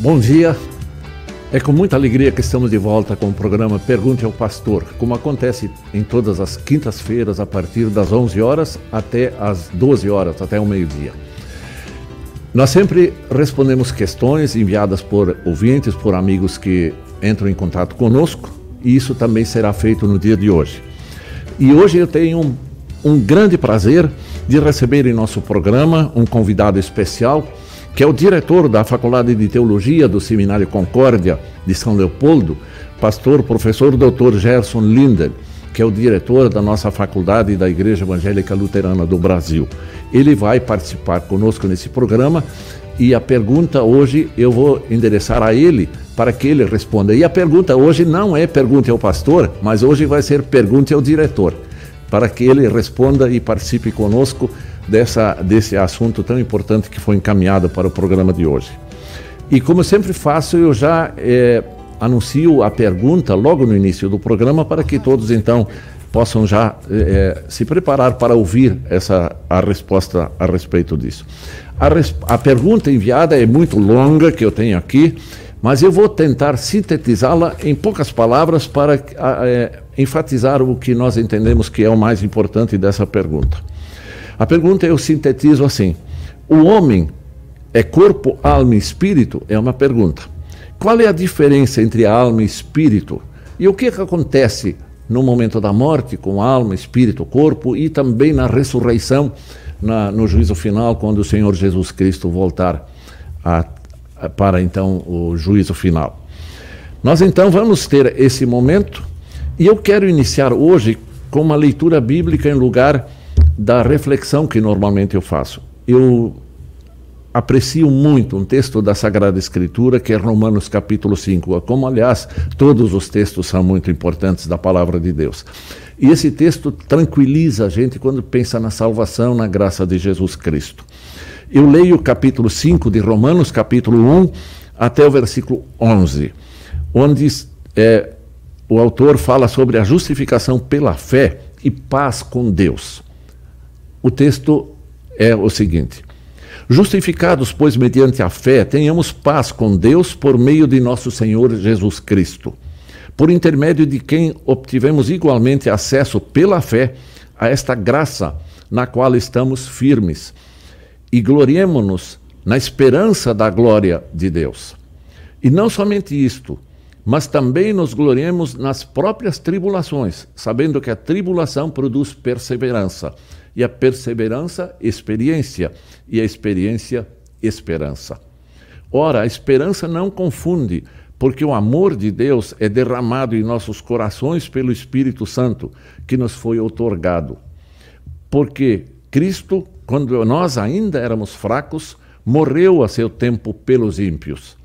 Bom dia. É com muita alegria que estamos de volta com o programa Pergunte ao Pastor, como acontece em todas as quintas-feiras a partir das 11 horas até as 12 horas, até o meio-dia. Nós sempre respondemos questões enviadas por ouvintes, por amigos que entram em contato conosco, e isso também será feito no dia de hoje. E hoje eu tenho um, um grande prazer de receber em nosso programa um convidado especial que é o diretor da Faculdade de Teologia do Seminário Concórdia de São Leopoldo, pastor professor Dr. Gerson Linder, que é o diretor da nossa faculdade da Igreja Evangélica Luterana do Brasil. Ele vai participar conosco nesse programa e a pergunta hoje eu vou endereçar a ele para que ele responda. E a pergunta hoje não é pergunta ao pastor, mas hoje vai ser pergunta ao diretor, para que ele responda e participe conosco dessa, desse assunto tão importante que foi encaminhado para o programa de hoje. E como sempre faço, eu já é, anuncio a pergunta logo no início do programa para que todos então possam já é, se preparar para ouvir essa a resposta a respeito disso. A, res, a pergunta enviada é muito longa que eu tenho aqui, mas eu vou tentar sintetizá-la em poucas palavras para é, enfatizar o que nós entendemos que é o mais importante dessa pergunta. A pergunta eu sintetizo assim: o homem é corpo, alma e espírito? É uma pergunta. Qual é a diferença entre alma e espírito? E o que, é que acontece no momento da morte com alma, espírito, corpo e também na ressurreição, na, no juízo final, quando o Senhor Jesus Cristo voltar a, a, para então o juízo final? Nós então vamos ter esse momento e eu quero iniciar hoje com uma leitura bíblica em lugar da reflexão que normalmente eu faço. Eu aprecio muito um texto da Sagrada Escritura que é Romanos capítulo 5, como aliás todos os textos são muito importantes da palavra de Deus. E esse texto tranquiliza a gente quando pensa na salvação, na graça de Jesus Cristo. Eu leio o capítulo 5 de Romanos, capítulo 1, até o versículo 11, onde é, o autor fala sobre a justificação pela fé e paz com Deus. O texto é o seguinte: Justificados, pois, mediante a fé, tenhamos paz com Deus por meio de nosso Senhor Jesus Cristo, por intermédio de quem obtivemos igualmente acesso pela fé a esta graça na qual estamos firmes, e gloriemo-nos na esperança da glória de Deus. E não somente isto, mas também nos gloriemos nas próprias tribulações, sabendo que a tribulação produz perseverança e a perseverança, experiência, e a experiência, esperança. Ora, a esperança não confunde, porque o amor de Deus é derramado em nossos corações pelo Espírito Santo, que nos foi otorgado. Porque Cristo, quando nós ainda éramos fracos, morreu a seu tempo pelos ímpios.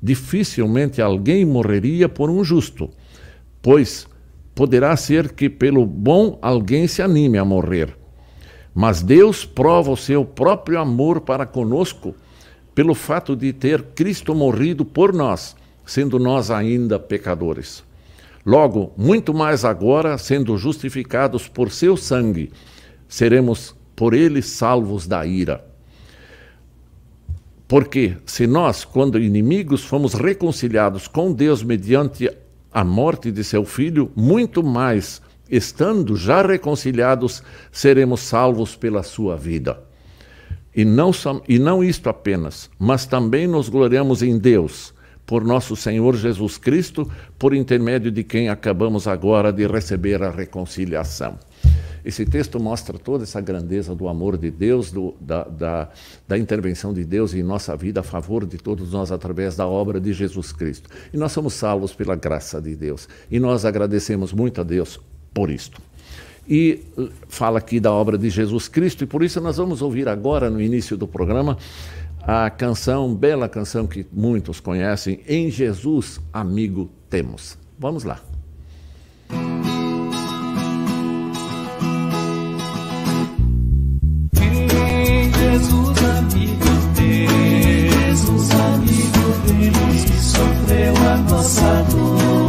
Dificilmente alguém morreria por um justo, pois poderá ser que pelo bom alguém se anime a morrer. Mas Deus prova o seu próprio amor para conosco pelo fato de ter Cristo morrido por nós, sendo nós ainda pecadores. Logo, muito mais agora, sendo justificados por seu sangue, seremos por ele salvos da ira. Porque se nós, quando inimigos, fomos reconciliados com Deus mediante a morte de seu filho, muito mais estando já reconciliados, seremos salvos pela sua vida. E não, e não isto apenas, mas também nos gloriamos em Deus, por nosso Senhor Jesus Cristo, por intermédio de quem acabamos agora de receber a reconciliação. Esse texto mostra toda essa grandeza do amor de Deus, do, da, da, da, intervenção de Deus em nossa vida a favor de todos nós através da obra de Jesus Cristo. E nós somos salvos pela graça de Deus. E nós agradecemos muito a Deus por isto. E eh, fala aqui da obra de Jesus Cristo, e por isso nós vamos ouvir agora, no início do programa, a canção, bela canção que muitos conhecem, Em Jesus, Amigo Temos. Vamos lá. Em Jesus, amigo temos, que sofreu a nossa dor.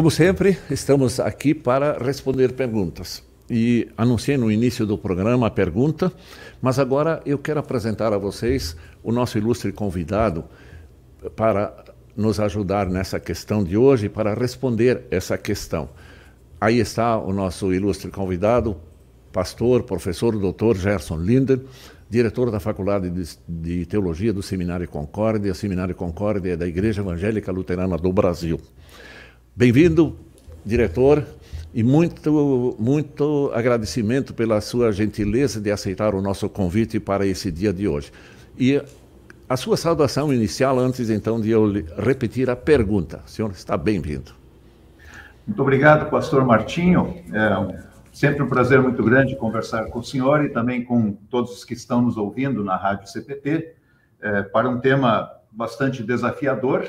Como sempre, estamos aqui para responder perguntas. E anunciei no início do programa a pergunta, mas agora eu quero apresentar a vocês o nosso ilustre convidado para nos ajudar nessa questão de hoje, para responder essa questão. Aí está o nosso ilustre convidado, pastor, professor, doutor Gerson Linder, diretor da Faculdade de, Teologia do Seminário Concórdia. Seminário Concórdia é da Igreja Evangélica Luterana do Brasil. Bem-vindo, diretor, e muito, muito agradecimento pela sua gentileza de aceitar o nosso convite para esse dia de hoje. E a sua saudação inicial, antes então de eu repetir a pergunta. O senhor está bem-vindo. Muito obrigado, pastor Martinho. É sempre um prazer muito grande conversar com o senhor e também com todos os que estão nos ouvindo na Rádio CPT é, para um tema bastante desafiador.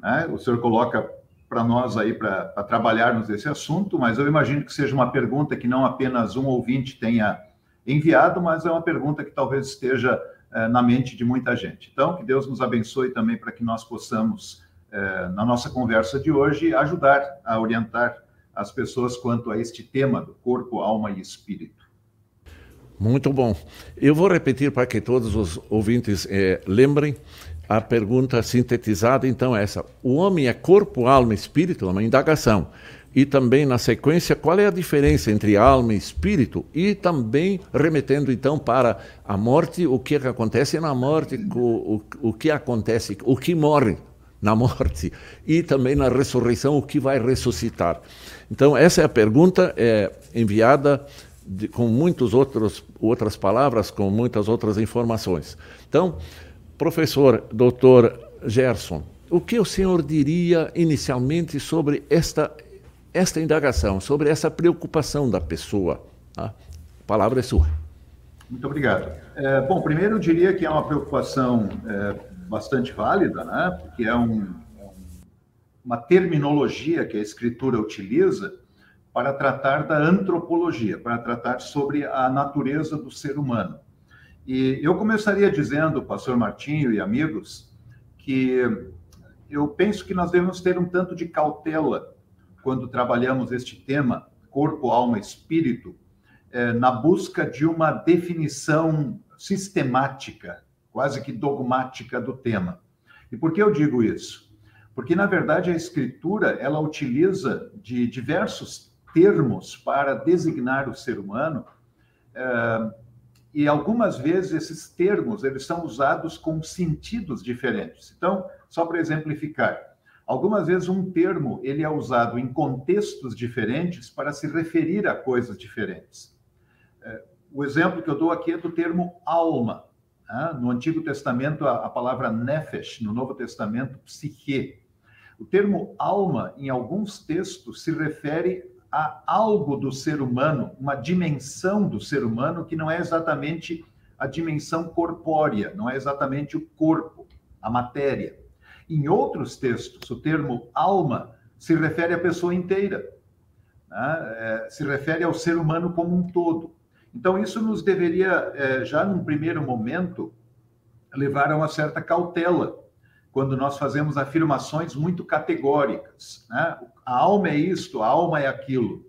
Né? O senhor coloca para nós aí para trabalharmos esse assunto, mas eu imagino que seja uma pergunta que não apenas um ouvinte tenha enviado, mas é uma pergunta que talvez esteja eh, na mente de muita gente. Então, que Deus nos abençoe também para que nós possamos, eh, na nossa conversa de hoje, ajudar a orientar as pessoas quanto a este tema do corpo, alma e espírito. Muito bom. Eu vou repetir para que todos os ouvintes eh, lembrem a pergunta sintetizada, então, é essa. O homem é corpo, alma espírito? É uma indagação. E também, na sequência, qual é a diferença entre alma e espírito? E também, remetendo, então, para a morte, o que acontece na morte, o, o, o que acontece, o que morre na morte. E também na ressurreição, o que vai ressuscitar. Então, essa é a pergunta é, enviada de, com muitas outras palavras, com muitas outras informações. Então, Professor doutor Gerson, o que o senhor diria inicialmente sobre esta, esta indagação, sobre essa preocupação da pessoa? A palavra é sua. Muito obrigado. É, bom, primeiro eu diria que é uma preocupação é, bastante válida, né? porque é um, uma terminologia que a escritura utiliza para tratar da antropologia, para tratar sobre a natureza do ser humano. E eu começaria dizendo, pastor Martinho e amigos, que eu penso que nós devemos ter um tanto de cautela quando trabalhamos este tema, corpo, alma, espírito, eh, na busca de uma definição sistemática, quase que dogmática do tema. E por que eu digo isso? Porque, na verdade, a escritura, ela utiliza de diversos termos para designar o ser humano, eh, e algumas vezes esses termos eles são usados com sentidos diferentes. Então, só para exemplificar, algumas vezes um termo ele é usado em contextos diferentes para se referir a coisas diferentes. É, o exemplo que eu dou aqui é do termo alma. Né? No Antigo Testamento, a, palavra nefesh, no Novo Testamento, psique. O termo alma, em alguns textos, se refere há algo do ser humano, uma dimensão do ser humano que não é exatamente a dimensão corpórea, não é exatamente o corpo, a matéria. Em outros textos, o termo alma se refere à pessoa inteira, né? é, se refere ao ser humano como um todo. Então, isso nos deveria, é, já num primeiro momento, levar a uma certa cautela quando nós fazemos afirmações muito categóricas. Né? A alma é isto, a alma é aquilo.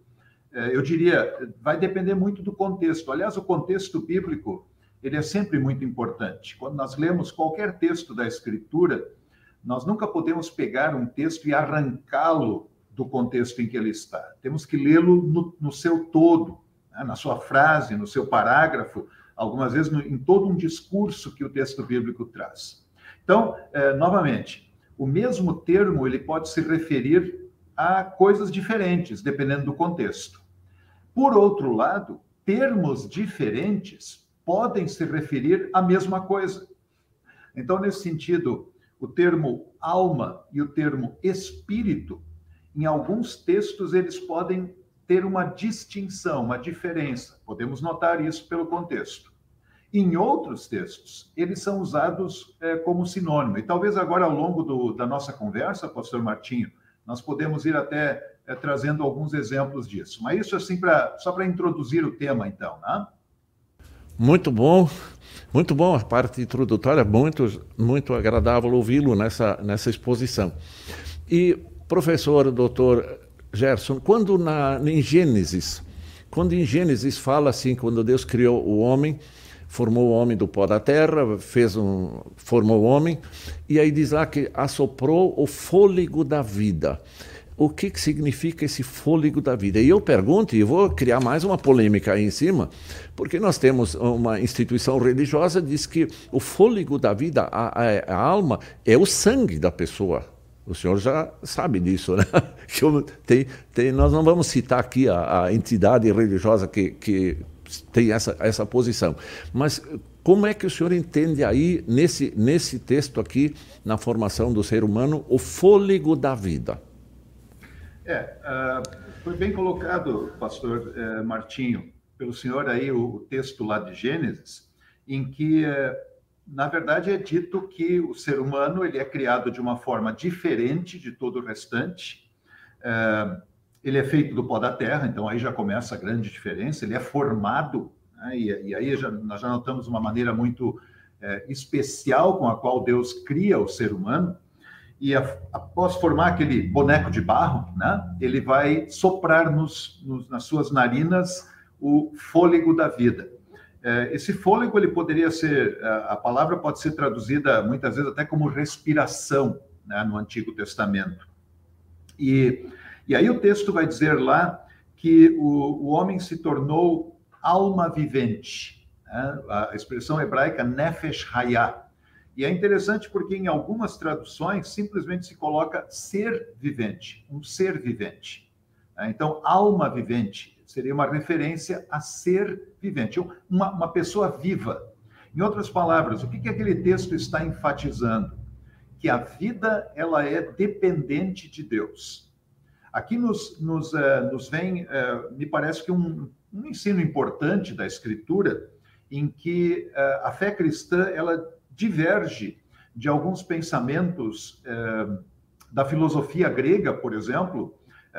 É, eu diria, vai depender muito do contexto. Aliás, o contexto bíblico ele é sempre muito importante. Quando nós lemos qualquer texto da Escritura, nós nunca podemos pegar um texto e arrancá-lo do contexto em que ele está. Temos que lê-lo no, no, seu todo, né? na sua frase, no seu parágrafo, algumas vezes no, em todo um discurso que o texto bíblico traz. Então, é, novamente, o mesmo termo ele pode se referir a coisas diferentes, dependendo do contexto. Por outro lado, termos diferentes podem se referir à mesma coisa. Então, nesse sentido, o termo alma e o termo espírito, em alguns textos, eles podem ter uma distinção, uma diferença. Podemos notar isso pelo contexto. Em outros textos, eles são usados é, como sinônimo. E talvez agora, ao longo do, da nossa conversa, pastor Martinho, nós podemos ir até é, trazendo alguns exemplos disso. Mas isso assim pra, só para introduzir o tema, então, né? Muito bom, muito bom a parte introdutória, muito, muito agradável ouvi-lo nessa, nessa exposição. E, professor, doutor Gerson, quando na, em Gênesis, quando em Gênesis fala assim, quando Deus criou o homem, formou o homem do pó da terra, fez um, formou o homem, e aí diz lá que assoprou o fôlego da vida. O que, que significa esse fôlego da vida? E eu pergunto, e vou criar mais uma polêmica aí em cima, porque nós temos uma instituição religiosa que diz que o fôlego da vida, a, a, a alma, é o sangue da pessoa. O senhor já sabe disso, né? Que tem, tem, nós não vamos citar aqui a, a entidade religiosa que, que tem essa, essa posição. Mas como é que o senhor entende aí, nesse, nesse texto aqui, na formação do ser humano, o fôlego da vida? É, uh, foi bem colocado, pastor uh, Martinho, pelo senhor aí, o, o, texto lá de Gênesis, em que, uh, na verdade, é dito que o ser humano ele é criado de uma forma diferente de todo o restante, uh, ele é feito do pó da terra, então aí já começa a grande diferença. Ele é formado, né? e, e, aí já, nós já notamos uma maneira muito é, especial com a qual Deus cria o ser humano. E a, após formar aquele boneco de barro, né? ele vai soprar nos, nos, nas suas narinas o fôlego da vida. É, esse fôlego ele poderia ser, a palavra pode ser traduzida muitas vezes até como respiração né? no Antigo Testamento. E e aí o texto vai dizer lá que o, o homem se tornou alma vivente. Né? A expressão hebraica nefesh hayah. E é interessante porque em algumas traduções simplesmente se coloca ser vivente, um ser vivente. Né? Então, alma vivente seria uma referência a ser vivente, uma, uma pessoa viva. Em outras palavras, o que, que aquele texto está enfatizando? Que a vida ela é dependente de Deus. Aqui nos, nos, uh, nos vem, uh, me parece que um, um, ensino importante da Escritura, em que uh, a fé cristã ela diverge de alguns pensamentos da filosofia grega, por exemplo,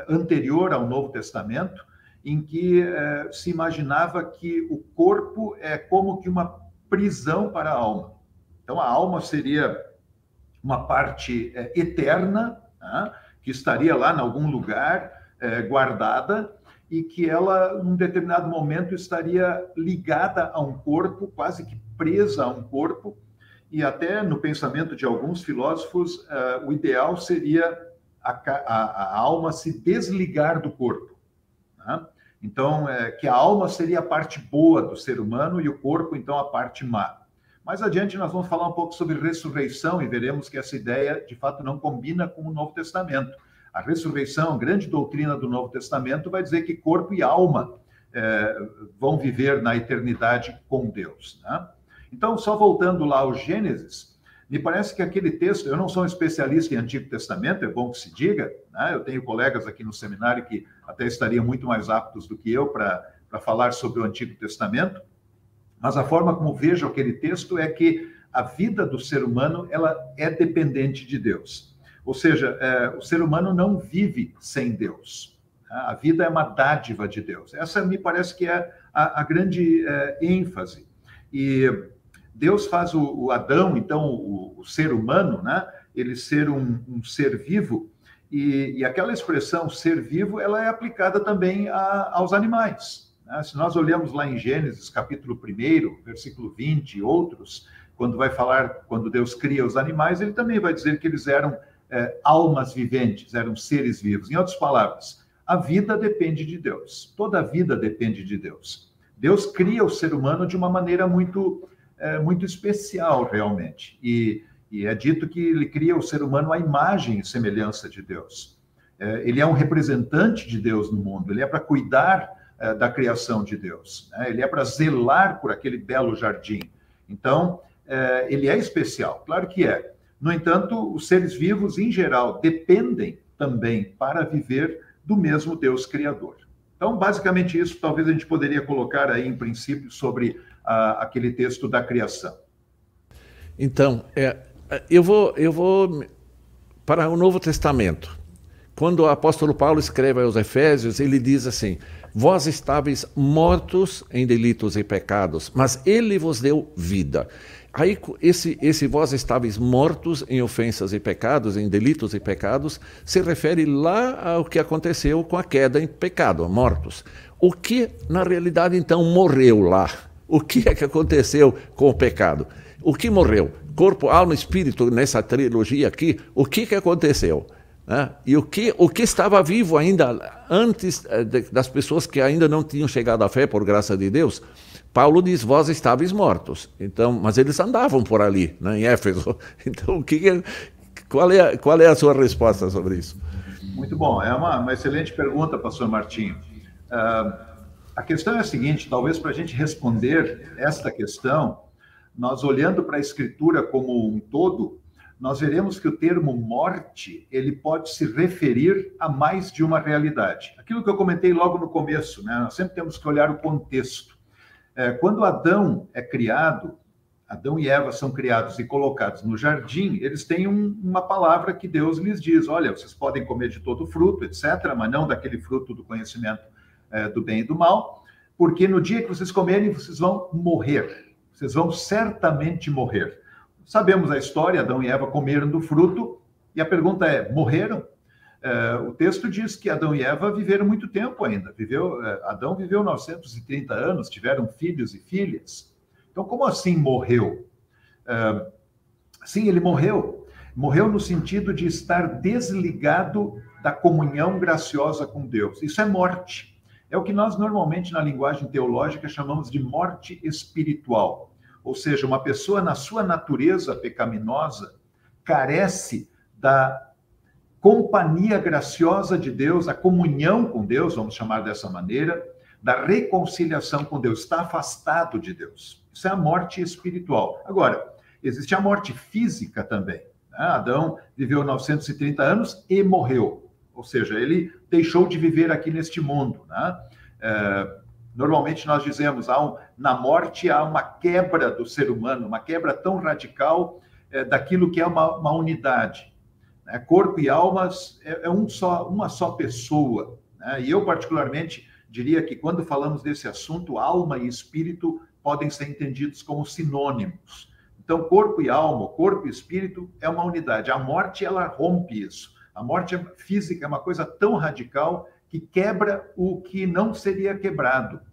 anterior ao Novo Testamento, em que se imaginava que o corpo é como que uma prisão para a alma. Então, a alma seria uma parte eterna, né? Que estaria lá em algum lugar é, guardada e que ela, num determinado momento, estaria ligada a um corpo, quase que presa a um corpo, e até no pensamento de alguns filósofos, uh, o ideal seria a, a, a, alma se desligar do corpo. Né? Então, é, que a alma seria a parte boa do ser humano e o corpo, então, a parte má. Mais adiante, nós vamos falar um pouco sobre ressurreição e veremos que essa ideia, de fato, não combina com o Novo Testamento. A ressurreição, grande doutrina do Novo Testamento, vai dizer que corpo e alma é, vão viver na eternidade com Deus. Né? Então, só voltando lá ao Gênesis, me parece que aquele texto, eu não sou um especialista em Antigo Testamento, é bom que se diga, né? eu tenho colegas aqui no seminário que até estariam muito mais aptos do que eu para falar sobre o Antigo Testamento, mas a forma como vejo aquele texto é que a vida do ser humano ela é dependente de Deus. Ou seja, é, o ser humano não vive sem Deus. A vida é uma dádiva de Deus. Essa me parece que é a, a grande é, ênfase. E Deus faz o, o Adão, então, o, o, ser humano, né? ele ser um, um ser vivo, e, e, aquela expressão ser vivo, ela é aplicada também a, aos animais. Né? Se nós olhamos lá em Gênesis, capítulo 1, versículo 20 e outros, quando vai falar, quando Deus cria os animais, ele também vai dizer que eles eram é, almas viventes, eram seres vivos. Em outras palavras, a vida depende de Deus. Toda a vida depende de Deus. Deus cria o ser humano de uma maneira muito, é, muito especial, realmente. E, E é dito que ele cria o ser humano à imagem e semelhança de Deus. É, ele é um representante de Deus no mundo, ele é para cuidar é, da criação de Deus, né? ele é para zelar por aquele belo jardim. Então, é, ele é especial, claro que é. No entanto, os seres vivos, em geral, dependem também para viver do mesmo Deus Criador. Então, basicamente, isso talvez a gente poderia colocar aí, em princípio, sobre ah, aquele texto da criação. Então, é, eu, vou, eu vou para o Novo Testamento. Quando o apóstolo Paulo escreve aos Efésios, ele diz assim: Vós estáveis mortos em delitos e pecados, mas ele vos deu vida. Aí, esse, esse vós estáveis mortos em ofensas e pecados, em delitos e pecados, se refere lá ao que aconteceu com a queda em pecado, mortos. O que, na realidade, então, morreu lá? O que é que aconteceu com o pecado? O que morreu? Corpo, alma espírito, nessa trilogia aqui, o que, que aconteceu? Né? E o que, o que estava vivo ainda antes eh, das pessoas que ainda não tinham chegado à fé, por graça de Deus, Paulo diz: Vós estáveis mortos. Então, mas eles andavam por ali, né, em Éfeso. Então, o que, qual, é, qual é a sua resposta sobre isso? Muito bom, é uma, uma excelente pergunta, pastor Martinho. Uh, a questão é a seguinte: talvez para a gente responder esta questão, nós olhando para a Escritura como um todo, nós veremos que o termo morte ele pode se referir a mais de uma realidade. Aquilo que eu comentei logo no começo, né? Nós sempre temos que olhar o contexto. É, quando Adão é criado, Adão e Eva são criados e colocados no jardim, eles têm um, uma palavra que Deus lhes diz: olha, vocês podem comer de todo fruto, etc., mas não daquele fruto do conhecimento é, do bem e do mal, porque no dia que vocês comerem, vocês vão morrer. Vocês vão certamente morrer. Sabemos a história: Adão e Eva comeram do fruto, e a pergunta é: morreram? É, o texto diz que Adão e Eva viveram muito tempo ainda. Viveu, é, Adão viveu 930 anos, tiveram filhos e filhas. Então, como assim morreu? É, sim, ele morreu. Morreu no sentido de estar desligado da comunhão graciosa com Deus. Isso é morte. É o que nós normalmente na linguagem teológica chamamos de morte espiritual. Ou seja, uma pessoa na sua natureza pecaminosa carece da companhia graciosa de Deus, a comunhão com Deus, vamos chamar dessa maneira, da reconciliação com Deus, está afastado de Deus. Isso é a morte espiritual. Agora, existe a morte física também. Né? Adão viveu 930 anos e morreu, ou seja, ele deixou de viver aqui neste mundo. Né? É, normalmente nós dizemos, há um, na morte há uma quebra do ser humano, uma quebra tão radical é, daquilo que é uma, uma unidade. Né? Corpo e alma é, é um só, uma só pessoa. Né? E eu, particularmente, diria que quando falamos desse assunto, alma e espírito podem ser entendidos como sinônimos. Então, corpo e alma, corpo e espírito é uma unidade. A morte, ela rompe isso. A morte física é uma coisa tão radical que quebra o que não seria quebrado.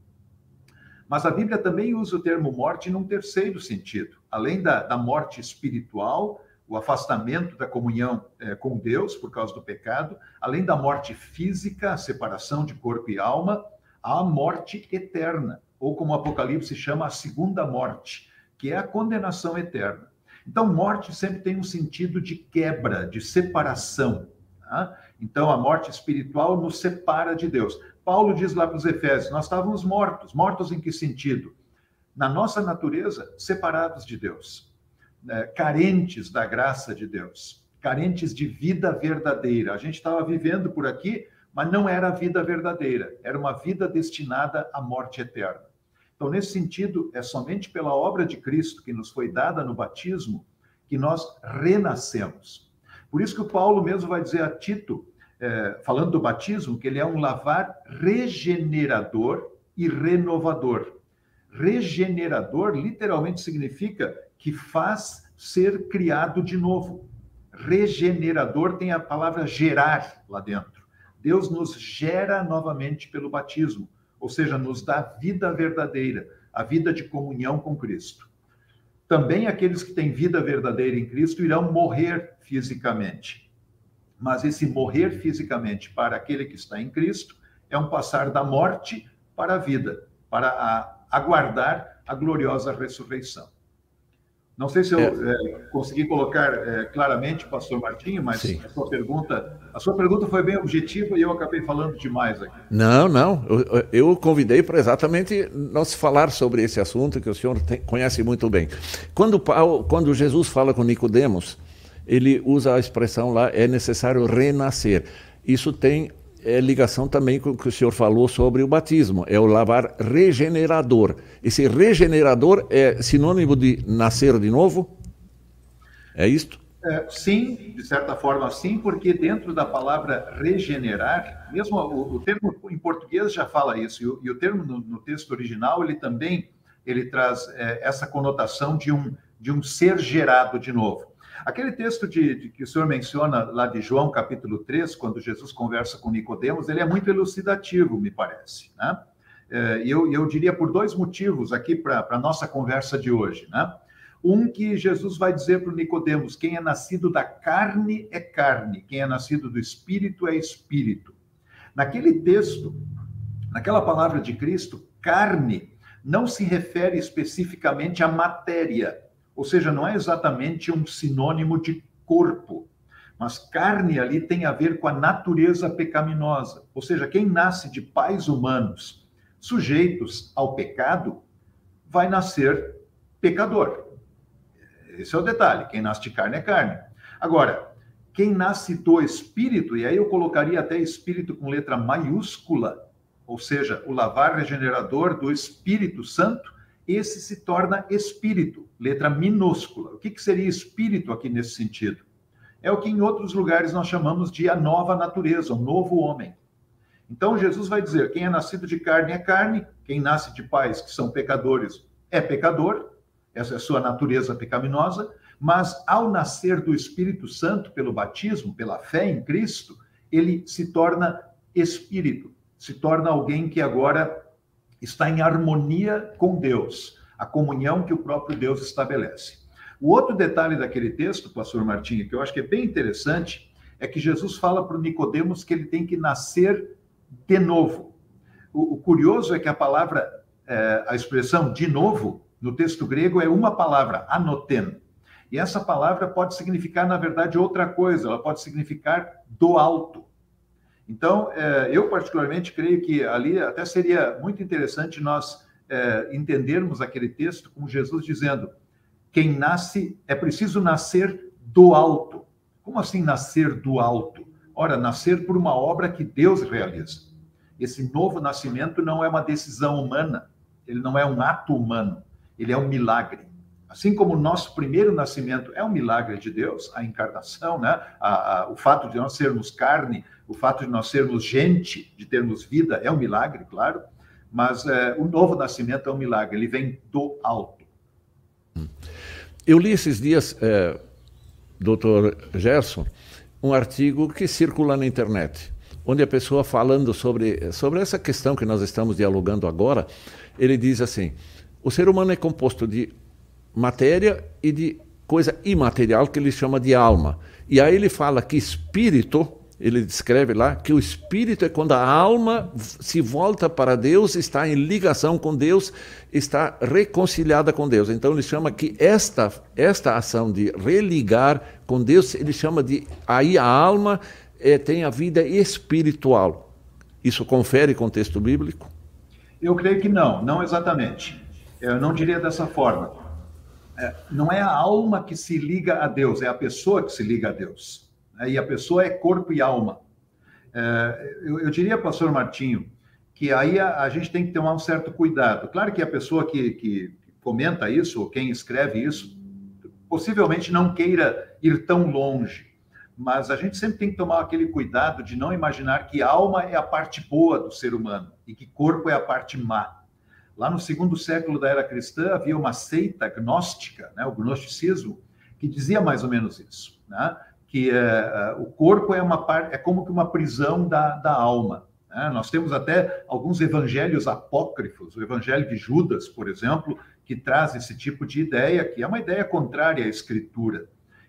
Mas a Bíblia também usa o termo morte num terceiro sentido. Além da, da morte espiritual, o afastamento da comunhão é, com Deus por causa do pecado, além da morte física, a separação de corpo e alma, há a morte eterna, ou como o Apocalipse chama, a segunda morte, que é a condenação eterna. Então, morte sempre tem um sentido de quebra, de separação. Tá? Então, a morte espiritual nos separa de Deus. Paulo diz lá para os Efésios: nós estávamos mortos. Mortos em que sentido? Na nossa natureza, separados de Deus né, carentes da graça de Deus, carentes de vida verdadeira. A gente estava vivendo por aqui, mas não era a vida verdadeira, era uma vida destinada à morte eterna. Então, nesse sentido, é somente pela obra de Cristo que nos foi dada no batismo que nós renascemos. Por isso que o Paulo mesmo vai dizer a Tito, é, falando do batismo, que ele é um lavar regenerador e renovador. Regenerador literalmente significa que faz ser criado de novo. Regenerador tem a palavra gerar lá dentro. Deus nos gera novamente pelo batismo, ou seja, nos dá vida verdadeira, a vida de comunhão com Cristo. Também aqueles que têm vida verdadeira em Cristo irão morrer fisicamente. Mas esse morrer fisicamente para aquele que está em Cristo é um passar da morte para a vida, para a, aguardar a gloriosa ressurreição. Não sei se eu é. É, consegui colocar é, claramente, Pastor Martinho, mas Sim. a sua pergunta, a sua pergunta foi bem objetiva e eu acabei falando demais aqui. Não, não. Eu, eu convidei para exatamente nós falar sobre esse assunto que o senhor tem, conhece muito bem. Quando, Paulo, quando Jesus fala com Nicodemos, ele usa a expressão lá é necessário renascer. Isso tem é ligação também com o que o senhor falou sobre o batismo, é o lavar regenerador. Esse regenerador é sinônimo de nascer de novo? É isto? É, sim, de certa forma sim, porque dentro da palavra regenerar, mesmo o, o termo em português já fala isso, e o, e o termo no, no, texto original ele também ele traz é, essa conotação de um, de um ser gerado de novo. Aquele texto de, de, que o senhor menciona lá de João, capítulo 3, quando Jesus conversa com Nicodemos, ele é muito elucidativo, me parece. Né? É, e eu, eu diria por dois motivos aqui para a nossa conversa de hoje. Né? Um que Jesus vai dizer para Nicodemos: quem é nascido da carne é carne, quem é nascido do espírito é espírito. Naquele texto, naquela palavra de Cristo, carne não se refere especificamente à matéria, ou seja, não é exatamente um sinônimo de corpo, mas carne ali tem a ver com a natureza pecaminosa. Ou seja, quem nasce de pais humanos sujeitos ao pecado vai nascer pecador. Esse é o detalhe. Quem nasce de carne é carne. Agora, quem nasce do espírito, e aí eu colocaria até espírito com letra maiúscula, ou seja, o lavar regenerador do Espírito Santo, esse se torna espírito, letra minúscula. O que, que seria espírito aqui nesse sentido? É o que em outros lugares nós chamamos de a nova natureza, o novo homem. Então Jesus vai dizer: quem é nascido de carne é carne, quem nasce de pais que são pecadores é pecador, essa é a sua natureza pecaminosa, mas ao nascer do Espírito Santo pelo batismo, pela fé em Cristo, ele se torna espírito, se torna alguém que agora está em harmonia com Deus, a comunhão que o próprio Deus estabelece. O outro detalhe daquele texto, pastor Martinho, que eu acho que é bem interessante, é que Jesus fala para o Nicodemos que ele tem que nascer de novo. O, o curioso é que a palavra, é, a expressão de novo, no texto grego é uma palavra, anoten. E essa palavra pode significar, na verdade, outra coisa, ela pode significar do alto. Então, é, eu particularmente creio que ali até seria muito interessante nós é, entendermos aquele texto com Jesus dizendo: quem nasce, é preciso nascer do alto. Como assim nascer do alto? Ora, nascer por uma obra que Deus realiza. Esse novo nascimento não é uma decisão humana, ele não é um ato humano, ele é um milagre. Assim como o nosso primeiro nascimento é um milagre de Deus, a encarnação, né? A, a, o fato de nós sermos carne, o fato de nós sermos gente, de termos vida, é um milagre, claro, mas é, o novo nascimento é um milagre, ele vem do alto. Eu li esses dias, é, doutor Gerson, um artigo que circula na internet, onde a pessoa falando sobre, sobre essa questão que nós estamos dialogando agora, ele diz assim: o ser humano é composto de matéria e de coisa imaterial que ele chama de alma. E aí ele fala que espírito, ele descreve lá que o espírito é quando a alma se volta para Deus, está em ligação com Deus, está reconciliada com Deus. Então ele chama que esta esta ação de religar com Deus, ele chama de aí a alma é, tem a vida espiritual. Isso confere contexto bíblico? Eu creio que não, não exatamente. Eu não diria dessa forma é, não é a alma que se liga a Deus, é a pessoa que se liga a Deus. Né? E a pessoa é corpo e alma. É, eu, eu, diria, pastor Martinho, que aí a, a, gente tem que tomar um certo cuidado. Claro que a pessoa que, que comenta isso, ou quem escreve isso, possivelmente não queira ir tão longe. Mas a gente sempre tem que tomar aquele cuidado de não imaginar que alma é a parte boa do ser humano e que corpo é a parte má. Lá no segundo século da era cristã havia uma seita gnóstica, né, o gnosticismo, que dizia mais ou menos isso, né, que é, o corpo é uma parte, é como que uma prisão da, da alma. Né? Nós temos até alguns evangelhos apócrifos, o Evangelho de Judas, por exemplo, que traz esse tipo de ideia, que é uma ideia contrária à Escritura.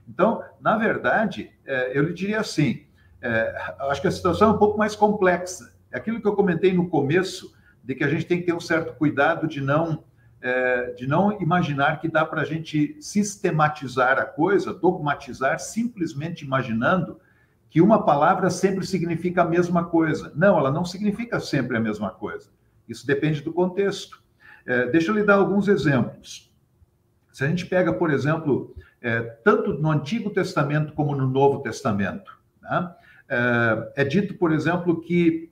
Então, na verdade, é, eu lhe diria assim: é, acho que a situação é um pouco mais complexa. É aquilo que eu comentei no começo de que a gente tem que ter um certo cuidado de não é, de não imaginar que dá para a gente sistematizar a coisa, dogmatizar, simplesmente imaginando que uma palavra sempre significa a mesma coisa. Não, ela não significa sempre a mesma coisa. Isso depende do contexto. É, deixa eu lhe dar alguns exemplos. Se a gente pega, por exemplo, é, tanto no Antigo Testamento como no Novo Testamento, né? é, é dito, por exemplo, que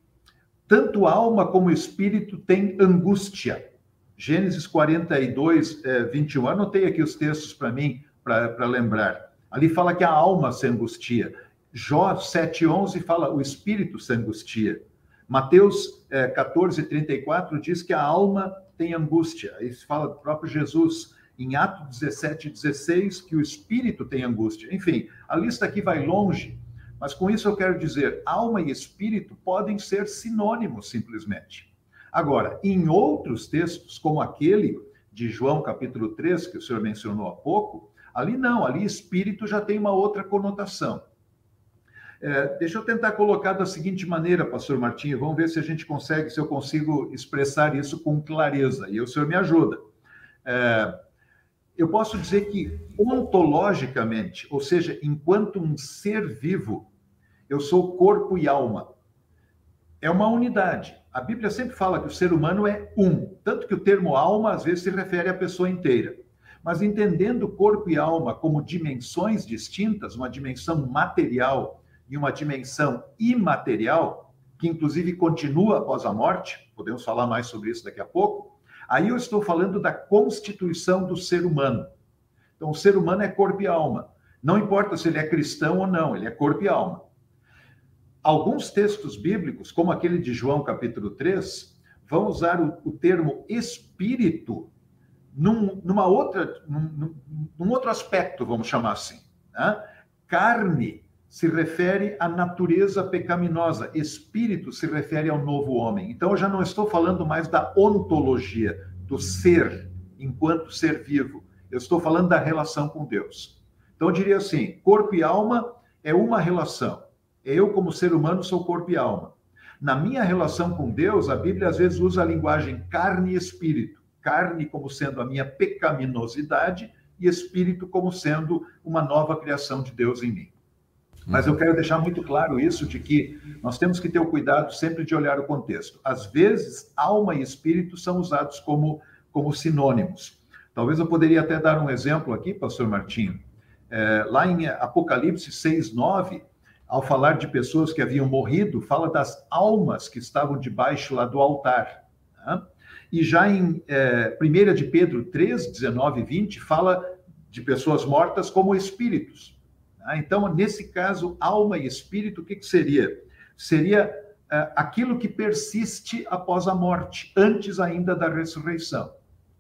tanto alma como espírito têm angústia. Gênesis 42, 21. Anotei aqui os textos para mim, para lembrar. Ali fala que a alma se angustia. Jó 7,11 fala o espírito se angustia. Mateus é, 14, 34 diz que a alma tem angústia. Se fala do próprio Jesus em Atos 17, 16 que o espírito tem angústia. Enfim, a lista aqui vai longe, mas com isso eu quero dizer, alma e espírito podem ser sinônimos simplesmente. Agora, em outros textos, como aquele de João capítulo 3, que o senhor mencionou há pouco, ali não, ali espírito já tem uma outra conotação. É, deixa eu tentar colocar da seguinte maneira, pastor Martinho, vamos ver se a gente consegue, se eu consigo expressar isso com clareza, e o senhor me ajuda. É, eu posso dizer que ontologicamente, ou seja, enquanto um ser vivo, eu sou corpo e alma. É uma unidade. A Bíblia sempre fala que o ser humano é um, tanto que o termo alma às vezes se refere à pessoa inteira. Mas entendendo corpo e alma como dimensões distintas, uma dimensão material e uma dimensão imaterial, que inclusive continua após a morte, podemos falar mais sobre isso daqui a pouco, aí eu estou falando da constituição do ser humano. Então, o ser humano é corpo e alma. Não importa se ele é cristão ou não, ele é corpo e alma. Alguns textos bíblicos, como aquele de João capítulo 3, vão usar o, o termo espírito num, numa outra, num, num, outro aspecto, vamos chamar assim. Né? Carne se refere à natureza pecaminosa, espírito se refere ao novo homem. Então eu já não estou falando mais da ontologia, do ser enquanto ser vivo. Eu estou falando da relação com Deus. Então eu diria assim: corpo e alma é uma relação. Eu, como ser humano, sou corpo e alma. Na minha relação com Deus, a Bíblia às vezes usa a linguagem carne e espírito. Carne como sendo a minha pecaminosidade e espírito como sendo uma nova criação de Deus em mim. Mas eu quero deixar muito claro isso de que nós temos que ter o cuidado sempre de olhar o contexto. Às vezes, alma e espírito são usados como, como sinônimos. Talvez eu poderia até dar um exemplo aqui, pastor Martinho. É, lá em Apocalipse 6, 9, ao falar de pessoas que haviam morrido, fala das almas que estavam debaixo lá do altar. Né? E já em é, 1 de Pedro 3, 19 e 20, fala de pessoas mortas como espíritos. Ah, então, nesse caso, alma e espírito, o que, que seria? Seria uh, aquilo que persiste após a morte, antes ainda da ressurreição.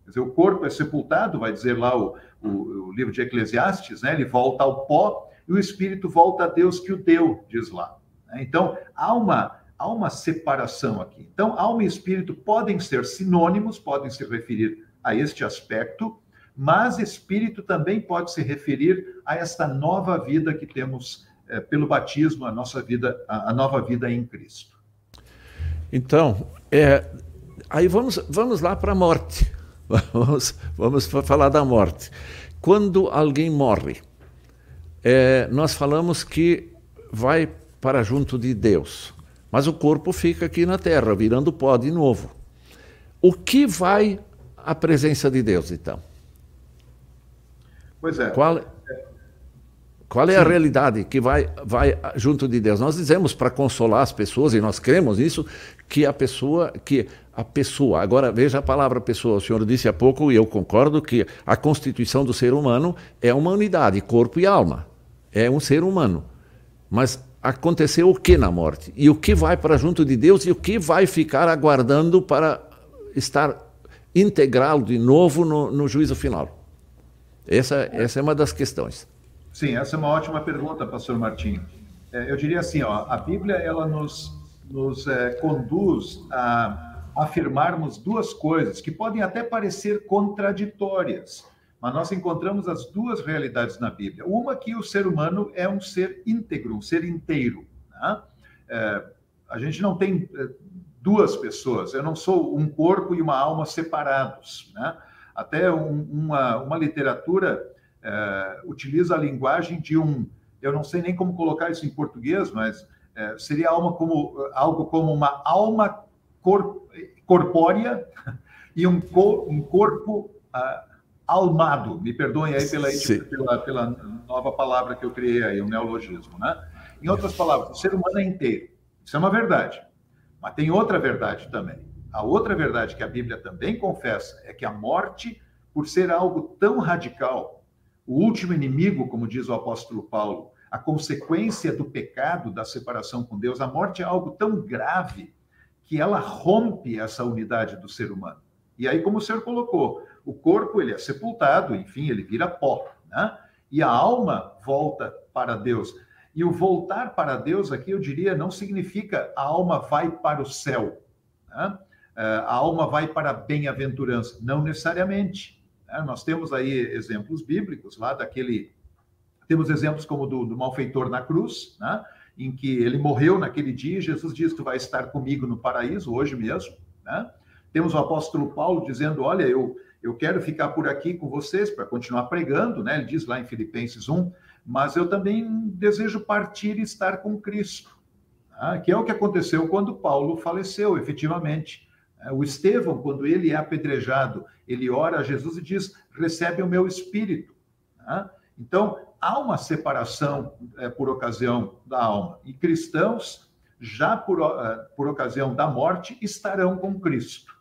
Quer dizer, o corpo é sepultado, vai dizer lá o, o, o livro de Eclesiastes, né? ele volta ao pó e o espírito volta a Deus que o deu, diz lá. Né? Então, há uma, há uma separação aqui. Então, alma e espírito podem ser sinônimos, podem se referir a este aspecto, mas espírito também pode se referir a esta nova vida que temos é, pelo batismo, a nossa vida, a, a nova vida em Cristo. Então, é, aí vamos, vamos lá para a morte. Vamos, vamos falar da morte. Quando alguém morre, é, nós falamos que vai para junto de Deus, mas o corpo fica aqui na terra, virando pó de novo. O que vai à presença de Deus, então? Pois é. Qual, qual é Sim. a realidade que vai, vai junto de Deus? Nós dizemos para consolar as pessoas, e nós cremos nisso, que a pessoa, que a pessoa, agora veja a palavra pessoa, o senhor disse há pouco, e eu concordo, que a constituição do ser humano é uma unidade, corpo e alma. É um ser humano. Mas aconteceu o que na morte? E o que vai para junto de Deus e o que vai ficar aguardando para estar integrado de novo no, no juízo final? Essa, essa é uma das questões. Sim, essa é uma ótima pergunta, pastor Martinho. É, eu diria assim, ó, a Bíblia ela nos, nos é, conduz a afirmarmos duas coisas que podem até parecer contraditórias, mas nós encontramos as duas realidades na Bíblia. Uma que o ser humano é um ser íntegro, um ser inteiro. Né? É, a gente não tem é, duas pessoas, eu não sou um corpo e uma alma separados. Né? Até um, uma, uma literatura é, utiliza a linguagem de um, eu não sei nem como colocar isso em português, mas é, seria alma como, algo como uma alma cor, corpórea e um, cor, um corpo uh, almado. Me perdoem aí pela, pela, pela, nova palavra que eu criei aí, o neologismo, né? Em outras palavras, o ser humano é inteiro. Isso é uma verdade. Mas tem outra verdade também. A outra verdade que a Bíblia também confessa é que a morte, por ser algo tão radical, o último inimigo, como diz o apóstolo Paulo, a consequência do pecado, da separação com Deus, a morte é algo tão grave que ela rompe essa unidade do ser humano. E aí, como o senhor colocou, o corpo ele é sepultado, enfim, ele vira pó, né? E a alma volta para Deus. E o voltar para Deus aqui, eu diria, não significa a alma vai para o céu. Né? É, a alma vai para a bem-aventurança. Não necessariamente. Né? Nós temos aí exemplos bíblicos lá daquele. Temos exemplos como do, do malfeitor na cruz, né? em que ele morreu naquele dia. Jesus diz: Tu vai estar comigo no paraíso hoje mesmo. Né? Temos o apóstolo Paulo dizendo: Olha, eu, eu quero ficar por aqui com vocês para continuar pregando. Né? Ele diz lá em Filipenses 1 mas eu também desejo partir e estar com Cristo, tá? que é o que aconteceu quando Paulo faleceu, efetivamente. É, o Estevão, quando ele é apedrejado, ele ora a Jesus e diz: recebe o meu espírito. Tá? Então, há uma separação é, por ocasião da alma, e cristãos, já por, é, por ocasião da morte, estarão com Cristo.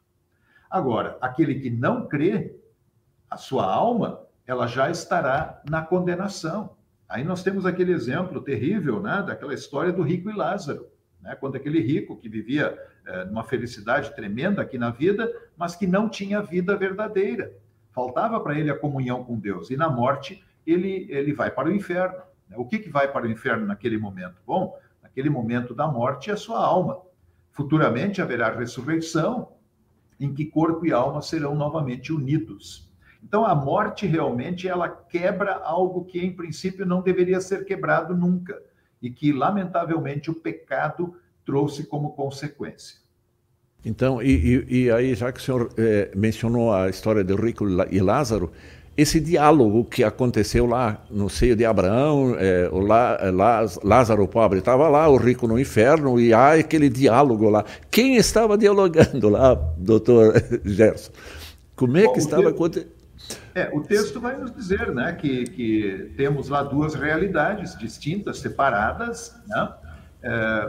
Agora, aquele que não crê, a sua alma, ela já estará na condenação. Aí nós temos aquele exemplo terrível, né, daquela história do rico e Lázaro, né, quando aquele rico que vivia é, numa felicidade tremenda aqui na vida, mas que não tinha vida verdadeira. Faltava para ele a comunhão com Deus e na morte ele ele vai para o inferno. Né? O que que vai para o inferno naquele momento? Bom, naquele momento da morte é a sua alma. Futuramente haverá ressurreição em que corpo e alma serão novamente unidos. Então, a morte realmente ela quebra algo que, em princípio, não deveria ser quebrado nunca e que, lamentavelmente, o pecado trouxe como consequência. Então, e, e, e aí, já que o senhor é, mencionou a história de Rico e Lázaro, esse diálogo que aconteceu lá no seio de Abraão, é, o lá, Lázaro pobre estava lá, o rico no inferno, e há aquele diálogo lá. Quem estava dialogando lá, doutor Gerson? Como é que Bom, estava acontecendo? É, o texto vai nos dizer né, que, que temos lá duas realidades distintas, separadas. Né? É,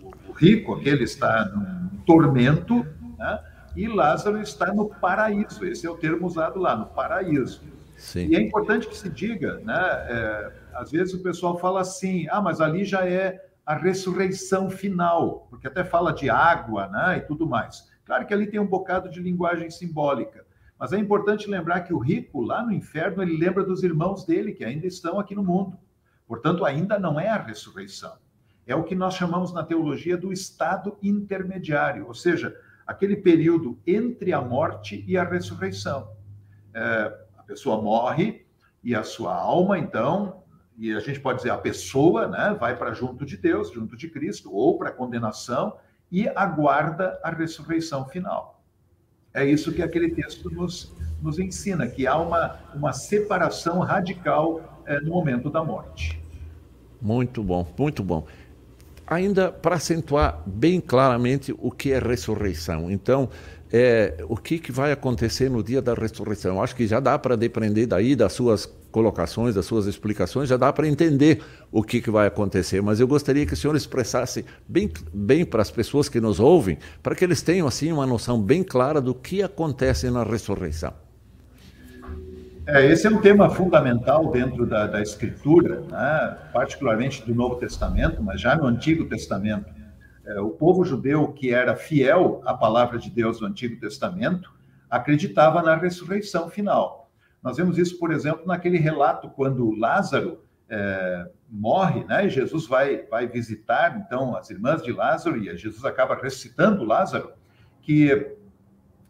o, o, rico, aquele está no tormento, né? e Lázaro está no paraíso. Esse é o termo usado lá, no paraíso. Sim. E é importante que se diga, né? É, às vezes o pessoal fala assim, ah, mas ali já é a ressurreição final, porque até fala de água, né, e tudo mais. Claro que ali tem um bocado de linguagem simbólica, mas é importante lembrar que o rico, lá no inferno, ele lembra dos irmãos dele que ainda estão aqui no mundo. Portanto, ainda não é a ressurreição. É o que nós chamamos na teologia do estado intermediário, ou seja, aquele período entre a morte e a ressurreição. É, a pessoa morre e a sua alma, então, e a gente pode dizer a pessoa, né, vai para junto de Deus, junto de Cristo, ou para a condenação e aguarda a ressurreição final. É isso que aquele texto nos, nos ensina, que há uma, uma separação radical é, no momento da morte. Muito bom, muito bom. Ainda para acentuar bem claramente o que é ressurreição. Então, é, o que, que vai acontecer no dia da ressurreição? Acho que já dá para depender daí das suas colocações, das suas explicações, já dá para entender o que, que vai acontecer. Mas eu gostaria que o senhor expressasse bem, bem para as pessoas que nos ouvem, para que eles tenham assim uma noção bem clara do que acontece na ressurreição. É, esse é um tema fundamental dentro da, da Escritura, né? particularmente do Novo Testamento, mas já no Antigo Testamento. É, o povo judeu que era fiel à palavra de Deus do Antigo Testamento acreditava na ressurreição final. Nós vemos isso, por exemplo, naquele relato quando Lázaro é, morre, né? E Jesus vai, vai visitar, então, as irmãs de Lázaro, e Jesus acaba recitando Lázaro, que,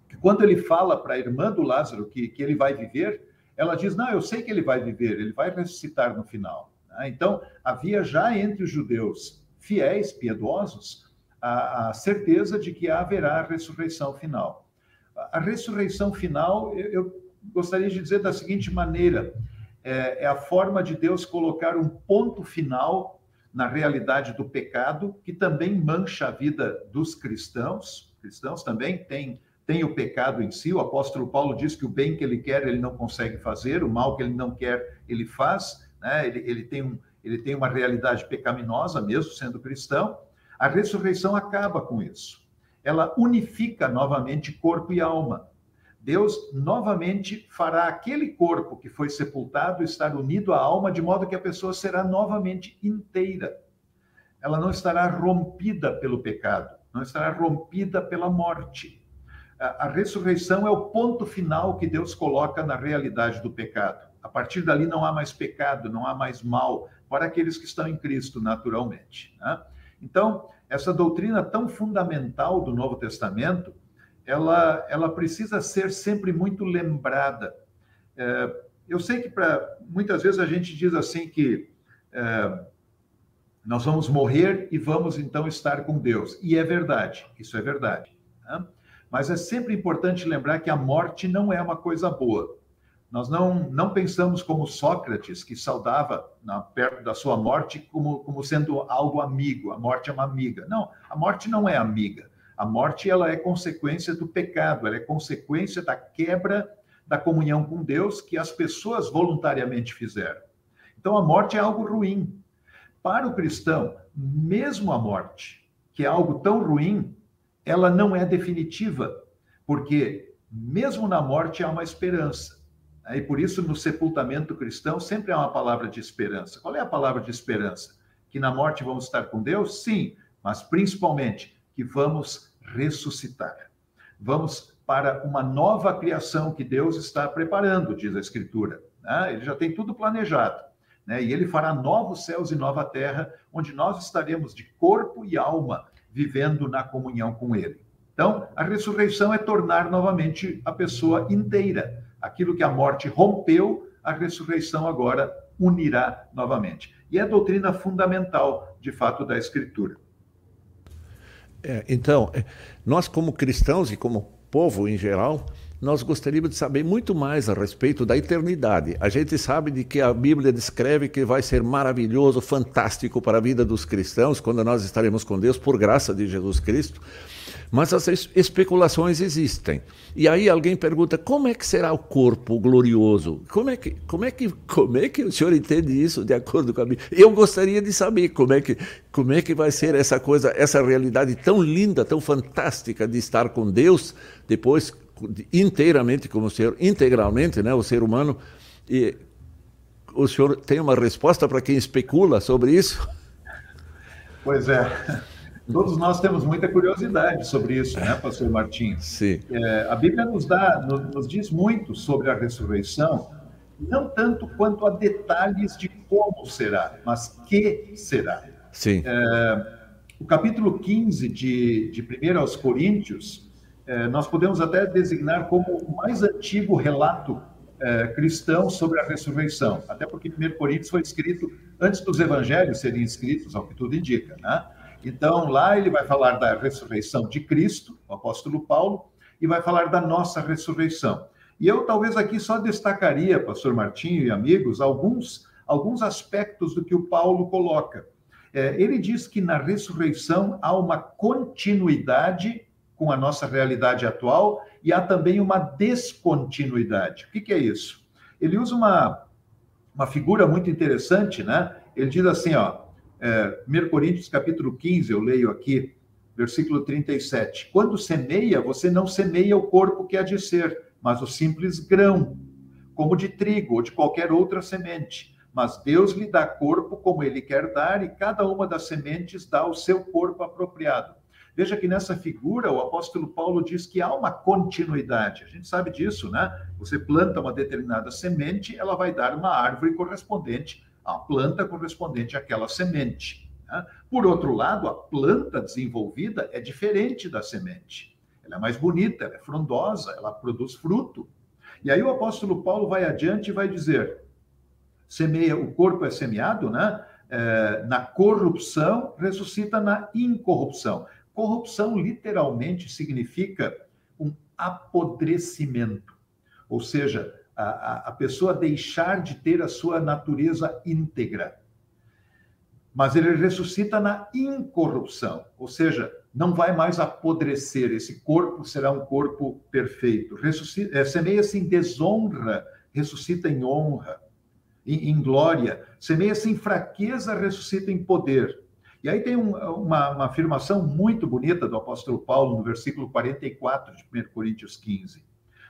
que quando ele fala para a irmã do Lázaro que, que ele vai viver, ela diz: Não, eu sei que ele vai viver, ele vai ressuscitar no final. Né? Então, havia já entre os judeus fiéis, piedosos, a, a certeza de que haverá a ressurreição final. A ressurreição final, eu, eu gostaria de dizer da seguinte maneira: é, é a forma de Deus colocar um ponto final na realidade do pecado, que também mancha a vida dos cristãos. Cristãos também têm tem o pecado em si. O apóstolo Paulo diz que o bem que ele quer ele não consegue fazer, o mal que ele não quer ele faz. Né? Ele, ele, tem um, ele tem uma realidade pecaminosa, mesmo sendo cristão. A ressurreição acaba com isso. Ela unifica novamente corpo e alma. Deus novamente fará aquele corpo que foi sepultado estar unido à alma, de modo que a pessoa será novamente inteira. Ela não estará rompida pelo pecado, não estará rompida pela morte. A, a ressurreição é o ponto final que Deus coloca na realidade do pecado. A partir dali não há mais pecado, não há mais mal para aqueles que estão em Cristo, naturalmente. Né? Então, essa doutrina tão fundamental do Novo Testamento ela, ela precisa ser sempre muito lembrada. É, eu sei que para muitas vezes a gente diz assim que é, nós vamos morrer e vamos então estar com Deus. E é verdade, isso é verdade. Né? Mas é sempre importante lembrar que a morte não é uma coisa boa. Nós não, não pensamos como Sócrates, que saudava na, perto da sua morte como, como sendo algo amigo. A morte é uma amiga. Não, a morte não é amiga. A morte ela é consequência do pecado, ela é consequência da quebra da comunhão com Deus que as pessoas voluntariamente fizeram. Então a morte é algo ruim. Para o cristão, mesmo a morte, que é algo tão ruim, ela não é definitiva, porque mesmo na morte há uma esperança. E por isso, no sepultamento cristão, sempre há uma palavra de esperança. Qual é a palavra de esperança? Que na morte vamos estar com Deus? Sim, mas principalmente que vamos ressuscitar. Vamos para uma nova criação que Deus está preparando, diz a Escritura. Né? Ele já tem tudo planejado. Né? E ele fará novos céus e nova terra, onde nós estaremos de corpo e alma vivendo na comunhão com ele. Então, a ressurreição é tornar novamente a pessoa inteira. Aquilo que a morte rompeu, a ressurreição agora unirá novamente. E é a doutrina fundamental, de fato, da Escritura. É, então, é, nós como cristãos e como povo em geral, nós gostaríamos de saber muito mais a respeito da eternidade. A gente sabe de que a Bíblia descreve que vai ser maravilhoso, fantástico para a vida dos cristãos quando nós estaremos com Deus por graça de Jesus Cristo. Mas as especulações existem. E aí alguém pergunta: como é que será o corpo glorioso? Como é que, como é que, como é que o senhor entende isso de acordo com a Bíblia? Eu gostaria de saber como é que, como é que vai ser essa coisa, essa realidade tão linda, tão fantástica de estar com Deus depois inteiramente como ser, integralmente, né, o ser humano. E o senhor tem uma resposta para quem especula sobre isso? Pois é. Todos nós temos muita curiosidade sobre isso, né, pastor Martins? Sim. É, a Bíblia nos dá, nos, nos, diz muito sobre a ressurreição, não tanto quanto a detalhes de como será, mas que será. Sim. É, o capítulo 15 de, de 1 aos Coríntios, é, nós podemos até designar como o mais antigo relato é, cristão sobre a ressurreição, até porque 1 Coríntios foi escrito antes dos evangelhos serem escritos, ao que tudo indica, né? Então, lá ele vai falar da ressurreição de Cristo, o apóstolo Paulo, e vai falar da nossa ressurreição. E eu talvez aqui só destacaria, pastor Martinho e amigos, alguns, alguns aspectos do que o Paulo coloca. É, ele diz que na ressurreição há uma continuidade com a nossa realidade atual e há também uma descontinuidade. O que, que é isso? Ele usa uma, uma figura muito interessante, né? Ele diz assim, ó, é, 1 Coríntios capítulo 15, eu leio aqui, versículo 37. Quando semeia, você não semeia o corpo que há de ser, mas o simples grão, como de trigo ou de qualquer outra semente. Mas Deus lhe dá corpo como ele quer dar, e cada uma das sementes dá o seu corpo apropriado. Veja que nessa figura o apóstolo Paulo diz que há uma continuidade. A gente sabe disso, né? Você planta uma determinada semente, ela vai dar uma árvore correspondente a planta correspondente àquela semente. Né? Por outro lado, a planta desenvolvida é diferente da semente. Ela é mais bonita, ela é frondosa, ela produz fruto. E aí o apóstolo Paulo vai adiante e vai dizer: semeia, o corpo é semeado, né? É, na corrupção, ressuscita na incorrupção. Corrupção literalmente significa um apodrecimento, ou seja, a, a pessoa deixar de ter a sua natureza íntegra. Mas ele ressuscita na incorrupção, ou seja, não vai mais apodrecer, esse corpo será um corpo perfeito. É, semeia-se em desonra, ressuscita em honra, em, em glória. Semeia-se em fraqueza, ressuscita em poder. E aí tem um, uma, uma, afirmação muito bonita do apóstolo Paulo no versículo 44 de 1 Coríntios 15.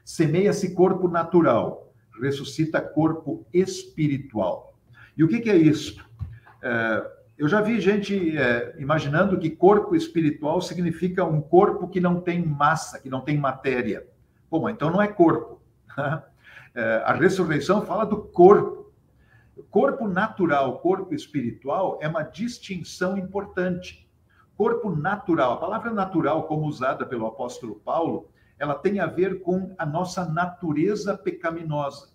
Semeia-se corpo natural, ressuscita corpo espiritual. E o que, que é isso? É, eu já vi gente é, imaginando que corpo espiritual significa um corpo que não tem massa, que não tem matéria. Bom, então não é corpo. É, a ressurreição fala do corpo. Corpo natural, corpo espiritual é uma distinção importante. Corpo natural, a palavra natural, como usada pelo apóstolo Paulo, ela tem a ver com a nossa natureza pecaminosa.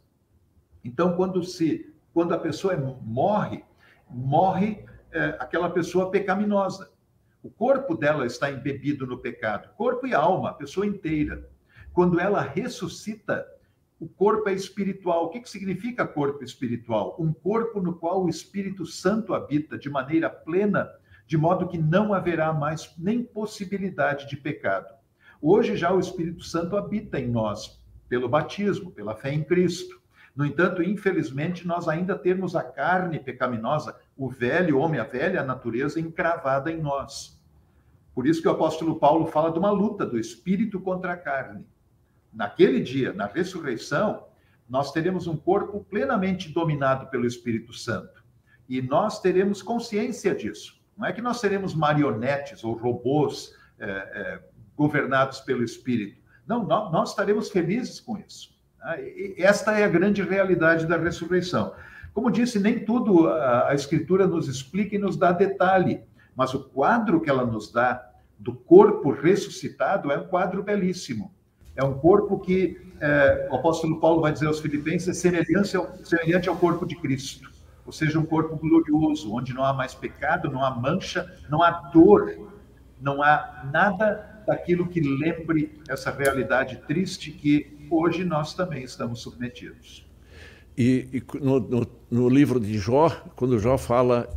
Então, quando se, quando a pessoa morre, morre é, aquela pessoa pecaminosa. O corpo dela está embebido no pecado, corpo e alma, a pessoa inteira. Quando ela ressuscita, o corpo é espiritual. O que, que significa corpo espiritual? Um corpo no qual o Espírito Santo habita de maneira plena, de modo que não haverá mais nem possibilidade de pecado. Hoje já o Espírito Santo habita em nós, pelo batismo, pela fé em Cristo. No entanto, infelizmente, nós ainda temos a carne pecaminosa, o velho homem, a velha natureza encravada em nós. Por isso que o apóstolo Paulo fala de uma luta do espírito contra a carne. Naquele dia, na ressurreição, nós teremos um corpo plenamente dominado pelo Espírito Santo. E nós teremos consciência disso. Não é que nós seremos marionetes ou robôs é, é, governados pelo Espírito. Não, nós, estaremos felizes com isso. Ah, esta é a grande realidade da ressurreição. Como disse, nem tudo a, Escritura nos explica e nos dá detalhe, mas o quadro que ela nos dá do corpo ressuscitado é um quadro belíssimo. É um corpo que é, o apóstolo Paulo vai dizer aos Filipenses é semelhante ao, semelhante ao corpo de Cristo, ou seja, um corpo glorioso, onde não há mais pecado, não há mancha, não há dor, não há nada daquilo que lembre essa realidade triste que hoje nós também estamos submetidos. E, e no, no, no, livro de Jó, quando Jó fala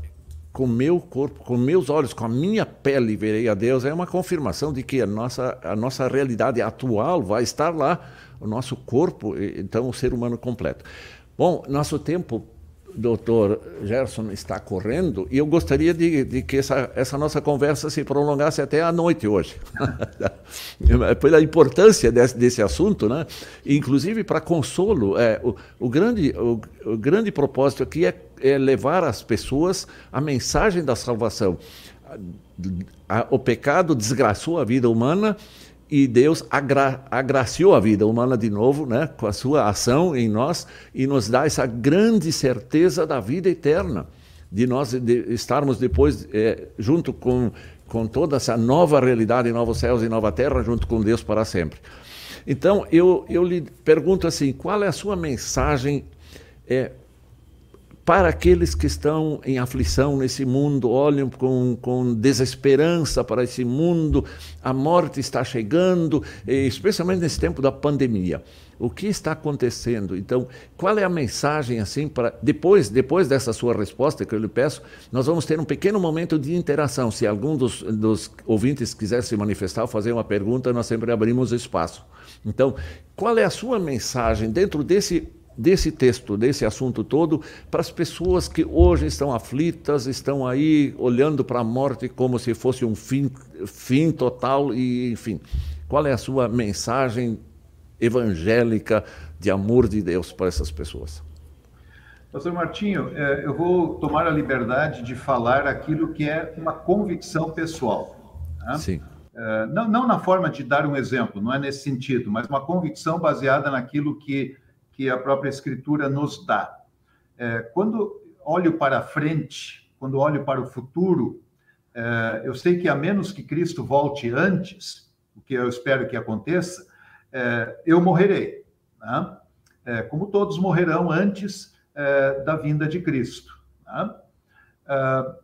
com meu corpo, com meus olhos, com a minha pele verei a Deus, é uma confirmação de que a nossa, a nossa realidade atual vai estar lá, o nosso corpo, então o ser humano completo. Bom, nosso tempo doutor Gerson está correndo e eu gostaria de, de, que essa, essa nossa conversa se prolongasse até a noite hoje. Pela importância desse, desse assunto, né? inclusive para consolo, é, o, o, grande, o, o grande propósito aqui é, é levar às pessoas a mensagem da salvação. O pecado desgraçou a vida humana e Deus agra agraciou a vida humana de novo, né, com a sua ação em nós e nos dá essa grande certeza da vida eterna, de nós de estarmos depois é, junto com com toda essa nova realidade, novos céus e nova terra, junto com Deus para sempre. Então eu eu lhe pergunto assim, qual é a sua mensagem é, para aqueles que estão em aflição nesse mundo, olham com, com desesperança para esse mundo, a morte está chegando, especialmente nesse tempo da pandemia. O que está acontecendo? Então, qual é a mensagem assim para depois, depois dessa sua resposta que eu lhe peço, nós vamos ter um pequeno momento de interação. Se algum dos, dos ouvintes quiser se manifestar ou fazer uma pergunta, nós sempre abrimos espaço. Então, qual é a sua mensagem dentro desse desse texto, desse assunto todo, para as pessoas que hoje estão aflitas, estão aí olhando para a morte como se fosse um fim, fim total e, enfim. Qual é a sua mensagem evangélica de amor de Deus para essas pessoas? Pastor Martinho, é, eu vou tomar a liberdade de falar aquilo que é uma convicção pessoal. Né? Sim. É, não, não na forma de dar um exemplo, não é nesse sentido, mas uma convicção baseada naquilo que que a própria Escritura nos dá. É, quando olho para frente, quando olho para o futuro, é, eu sei que a menos que Cristo volte antes, o que eu espero que aconteça, é, eu morrerei. Né? É, como todos morrerão antes é, da vinda de Cristo. Né? É,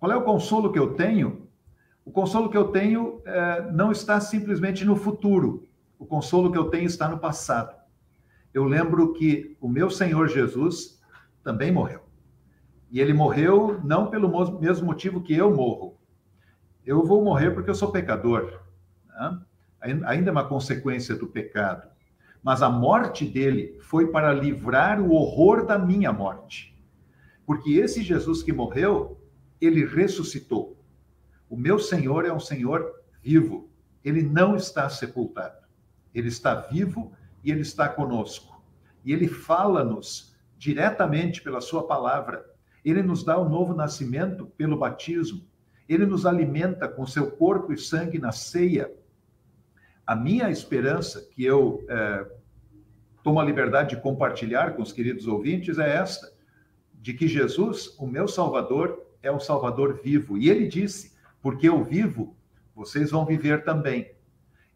qual é o consolo que eu tenho? O consolo que eu tenho não está simplesmente no futuro. O O consolo que eu tenho está no passado. Eu lembro que o meu Senhor Jesus também morreu. E ele morreu não pelo mesmo motivo que eu morro. Eu vou morrer porque eu sou pecador. Né? Ainda é uma consequência do pecado. Mas a morte dele foi para livrar o horror da minha morte. Porque esse Jesus que morreu, ele ressuscitou. O meu Senhor é um Senhor vivo. Ele não está sepultado. Ele está vivo e ele está conosco. E ele fala-nos diretamente pela sua palavra. Ele nos dá o um novo nascimento pelo batismo. Ele nos alimenta com seu corpo e sangue na ceia. A minha esperança, que eu é, tomo a liberdade de compartilhar com os queridos ouvintes, é esta: de que Jesus, o meu Salvador, é um Salvador vivo. E ele disse: porque eu vivo, vocês vão viver também.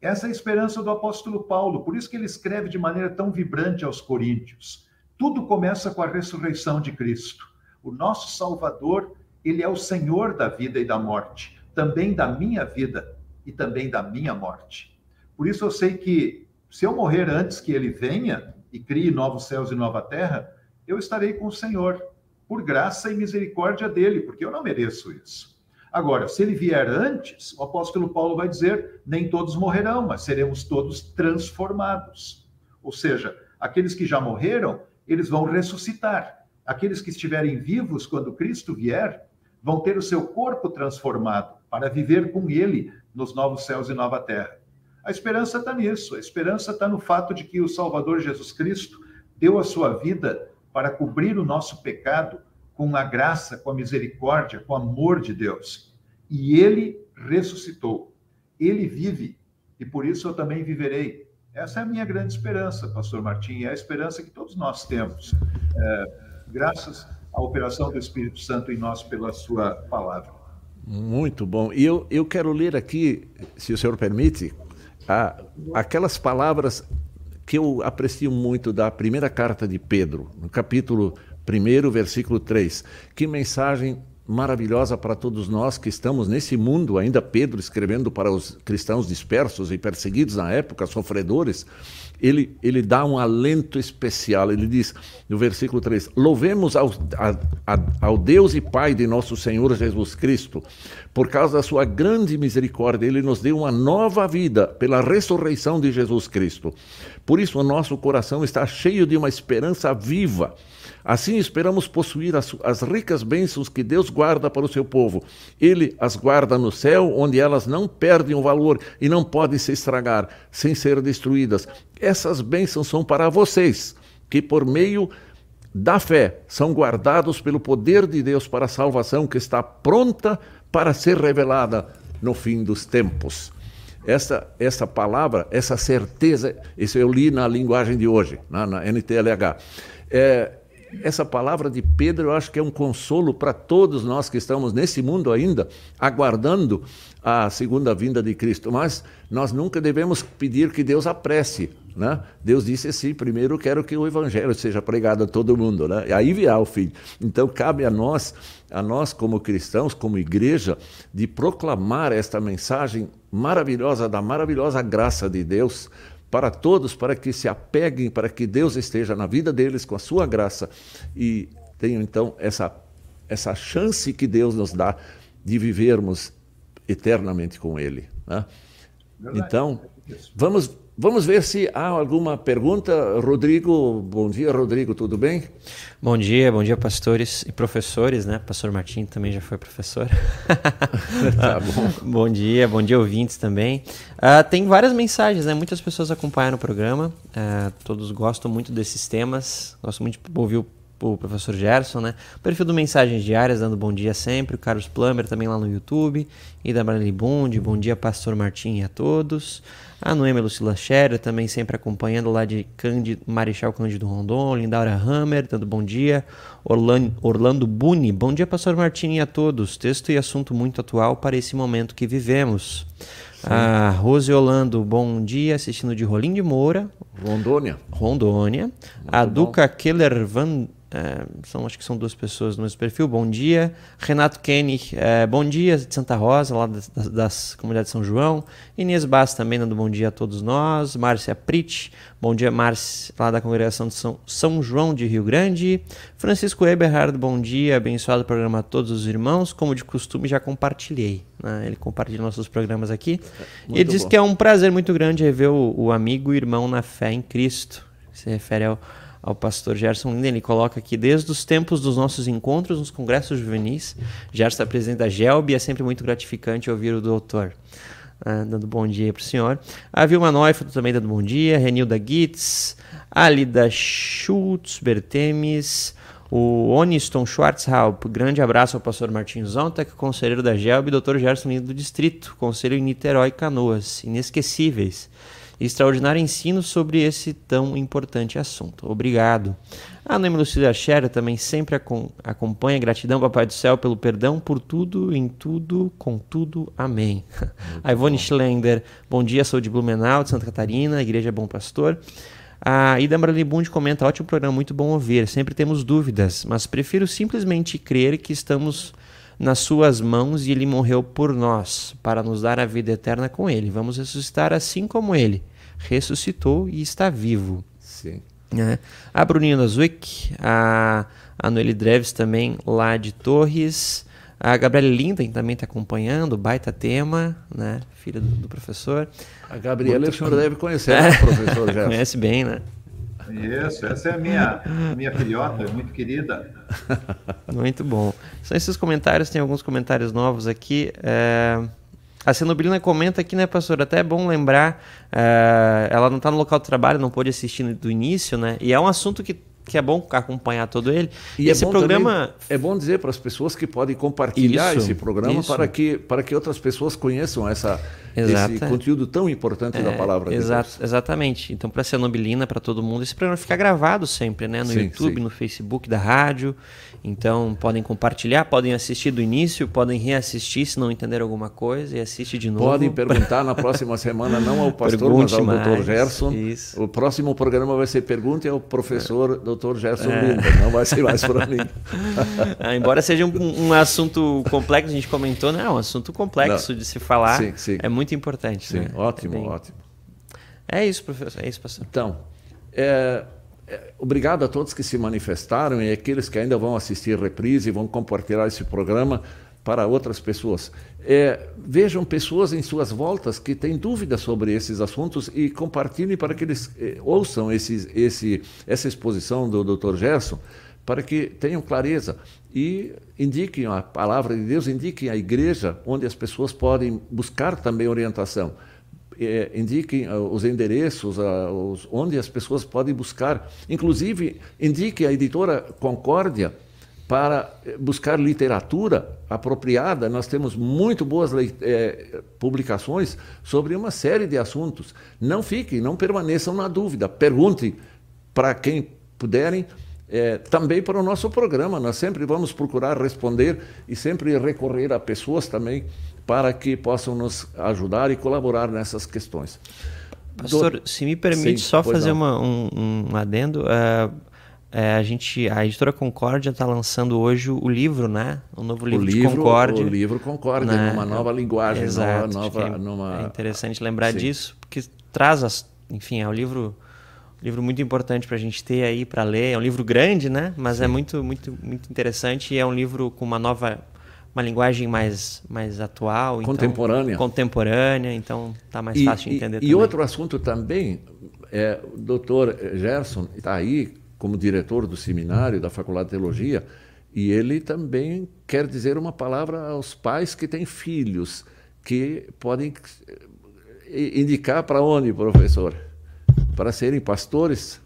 Essa é a esperança do apóstolo Paulo, por isso que ele escreve de maneira tão vibrante aos Coríntios. Tudo começa com a ressurreição de Cristo. O nosso Salvador, ele é o Senhor da vida e da morte, também da minha vida e também da minha morte. Por isso eu sei que se eu morrer antes que ele venha e crie novos céus e nova terra, eu estarei com o Senhor, por graça e misericórdia dele, porque eu não mereço isso. Agora, se ele vier antes, o apóstolo Paulo vai dizer: nem todos morrerão, mas seremos todos transformados. Ou seja, aqueles que já morreram, eles vão ressuscitar. Aqueles que estiverem vivos quando Cristo vier, vão ter o seu corpo transformado para viver com ele nos novos céus e nova terra. A esperança está nisso, a esperança está no fato de que o Salvador Jesus Cristo deu a sua vida para cobrir o nosso pecado com a graça, com a misericórdia, com o amor de Deus. E ele ressuscitou. Ele vive e por isso eu também viverei. Essa é a minha grande esperança, Pastor Martim, é a esperança que todos nós temos, é, graças à operação do Espírito Santo em nós pela Sua palavra. Muito bom. E eu, eu quero ler aqui, se o senhor permite, a, aquelas palavras que eu aprecio muito da primeira carta de Pedro, no capítulo 1, versículo 3. Que mensagem maravilhosa para todos nós que estamos nesse mundo, ainda Pedro escrevendo para os cristãos dispersos e perseguidos na época, sofredores, ele, ele dá um alento especial. Ele diz no versículo 3: Louvemos ao, a, a, ao Deus e Pai de nosso Senhor Jesus Cristo, por causa da sua grande misericórdia, ele nos deu uma nova vida pela ressurreição de Jesus Cristo. Por isso, o nosso coração está cheio de uma esperança viva. Assim esperamos possuir as, as, ricas bênçãos que Deus guarda para o seu povo. Ele as guarda no céu, onde elas não perdem o valor e não podem se estragar sem ser destruídas. Essas bênçãos são para vocês, que por meio da fé são guardados pelo poder de Deus para a salvação que está pronta para ser revelada no fim dos tempos. Essa, essa palavra, essa certeza, isso eu li na linguagem de hoje, na, na NTLH. É, essa palavra de Pedro eu acho que é um consolo para todos nós que estamos nesse mundo ainda, aguardando a segunda vinda de Cristo. Mas nós nunca devemos pedir que Deus apresse. Né? Deus disse assim: primeiro quero que o evangelho seja pregado a todo mundo, né? e aí virá o fim. Então cabe a nós, a nós como cristãos, como igreja, de proclamar esta mensagem maravilhosa da maravilhosa graça de Deus para todos, para que se apeguem, para que Deus esteja na vida deles com a sua graça e tenham então essa, essa chance que Deus nos dá de vivermos eternamente com Ele. Né? Então, vamos Vamos ver se há alguma pergunta. Rodrigo, bom dia, Rodrigo, tudo bem? Bom dia, bom dia, pastores e professores, né? Pastor Martim também já foi professor. tá bom. bom dia, bom dia, ouvintes também. Uh, tem várias mensagens, né? Muitas pessoas acompanham o programa, uh, todos gostam muito desses temas, gostam muito de ouvir o o professor Gerson, né? O perfil do Mensagens Diárias, dando bom dia sempre. O Carlos Plummer também lá no YouTube. E da Brani Bund, bom dia, Pastor Martim e a todos. A Noemi Lucila Scherer também sempre acompanhando lá de Cândido, Marechal Cândido Rondon. Lindaura Hammer, dando bom dia. Orlando, Orlando Buni, bom dia, Pastor Martim e a todos. Texto e assunto muito atual para esse momento que vivemos. A Rose Orlando, bom dia, assistindo de Rolim de Moura. Rondônia. Rondônia. Muito a Duca Keller Van é, são, acho que são duas pessoas no mesmo perfil. Bom dia. Renato Kenny, é, bom dia, de Santa Rosa, lá das, das, comunidades de São João. Inês Bass também dando bom dia a todos nós. Márcia Prit, bom dia, Márcia, lá da congregação de São, São João de Rio Grande. Francisco Eberhard, bom dia, abençoado programa a todos os irmãos. Como de costume, já compartilhei. Né? Ele compartilha nossos programas aqui. Muito e ele diz que é um prazer muito grande rever o, o amigo e irmão na fé em Cristo. Se refere ao ao pastor Gerson Linden. Ele coloca aqui, desde os tempos dos nossos encontros nos congressos juvenis, Gerson é presidente da GELB e é sempre muito gratificante ouvir o doutor. Ah, dando bom dia para o senhor. A Vilma Neufeld também dando bom dia. Renilda Gitz, Alida Schultz, Bertemes, o Oniston Schwarzhaupt, grande abraço ao pastor Martins Zontek, conselheiro da GELB, e doutor Gerson Lindo do Distrito, conselho em Niterói Canoas, inesquecíveis extraordinário ensino sobre esse tão importante assunto. Obrigado. A Noemi Lucília Scherer também sempre acompanha. Gratidão, Papai do Céu, pelo perdão por tudo, em tudo, com tudo. Amém. Muito a Ivone bom. Schlender, bom dia, sou de Blumenau, de Santa Catarina, Igreja Bom Pastor. A Ida Marlibund comenta, ótimo programa, muito bom ouvir. Sempre temos dúvidas, mas prefiro simplesmente crer que estamos nas suas mãos e ele morreu por nós, para nos dar a vida eterna com ele. Vamos ressuscitar assim como ele ressuscitou e está vivo. Sim. É. A Bruninha Zwick, a, a Noeli Dreves também lá de Torres, a Gabriela Linden também está acompanhando, baita tema, né? filha do, do professor. A Gabriela Muito... o senhor deve conhecer, né, professor Gerson? Conhece bem, né? Isso, essa é a minha, minha filhota, muito querida. Muito bom. São esses comentários, tem alguns comentários novos aqui. É... A Cenobrina comenta aqui, né, pastor? Até é bom lembrar, é... ela não está no local de trabalho, não pôde assistir do início, né? E é um assunto que que é bom acompanhar todo ele. E é esse é programa também, é bom dizer para as pessoas que podem compartilhar isso, esse programa isso. para que para que outras pessoas conheçam essa Exato. esse conteúdo tão importante é, da palavra exa de Deus. Exatamente. Então, para ser nobilina, para todo mundo, esse programa fica gravado sempre, né? No sim, YouTube, sim. no Facebook da rádio. Então, podem compartilhar, podem assistir do início, podem reassistir se não entenderam alguma coisa e assiste de novo. Podem perguntar na próxima semana, não ao pastor, Pergunte mas ao mais, Dr. Gerson. Isso. O próximo programa vai ser Pergunte ao professor é. Dr. Gerson é. Linda, não vai ser mais para mim. ah, embora seja um, um, assunto complexo, a gente comentou, né? É um assunto complexo não. de se falar. Sim, sim. É muito importante. Sim, né? ótimo, é bem... ótimo. É isso, professor. É isso, pastor. Então, é, é, obrigado a todos que se manifestaram e aqueles que ainda vão assistir reprise e vão compartilhar esse programa para outras pessoas. É, vejam pessoas em suas voltas que têm dúvidas sobre esses assuntos e compartilhem para que eles é, ouçam esses, esse, essa exposição do Dr. Gerson, para que tenham clareza e indiquem a palavra de Deus, indiquem a igreja onde as pessoas podem buscar também orientação é, indiquem uh, os endereços, uh, os, onde as pessoas podem buscar. Inclusive, indique a editora Concórdia para buscar literatura apropriada. Nós temos muito boas é, publicações sobre uma série de assuntos. Não fiquem, não permaneçam na dúvida. Perguntem para quem puderem. É, também para o nosso programa. Nós sempre vamos procurar responder e sempre recorrer a pessoas também para que possam nos ajudar e colaborar nessas questões. Pastor, Do... se me permite Sim, só fazer uma, um, um, adendo, uh, é, a gente, a editora Concórdia está lançando hoje o livro, né? O novo livro, o livro de Concórdia. O livro Concórdia, né? numa nova linguagem, Exato, nova, é, numa... é interessante lembrar Sim. disso, porque traz, as, enfim, é um livro, livro muito importante para a gente ter aí para ler. É um livro grande, né? Mas é Sim. é muito, muito, muito interessante e é um livro com uma nova uma linguagem mais, mais atual. Então contemporânea. Então, contemporânea, então está mais e, fácil de entender e, também. E outro assunto também, é, o doutor Gerson está aí como diretor do seminário da Faculdade de Teologia, e ele também quer dizer uma palavra aos pais que têm filhos, que podem eh, indicar para onde, professor? Para serem pastores?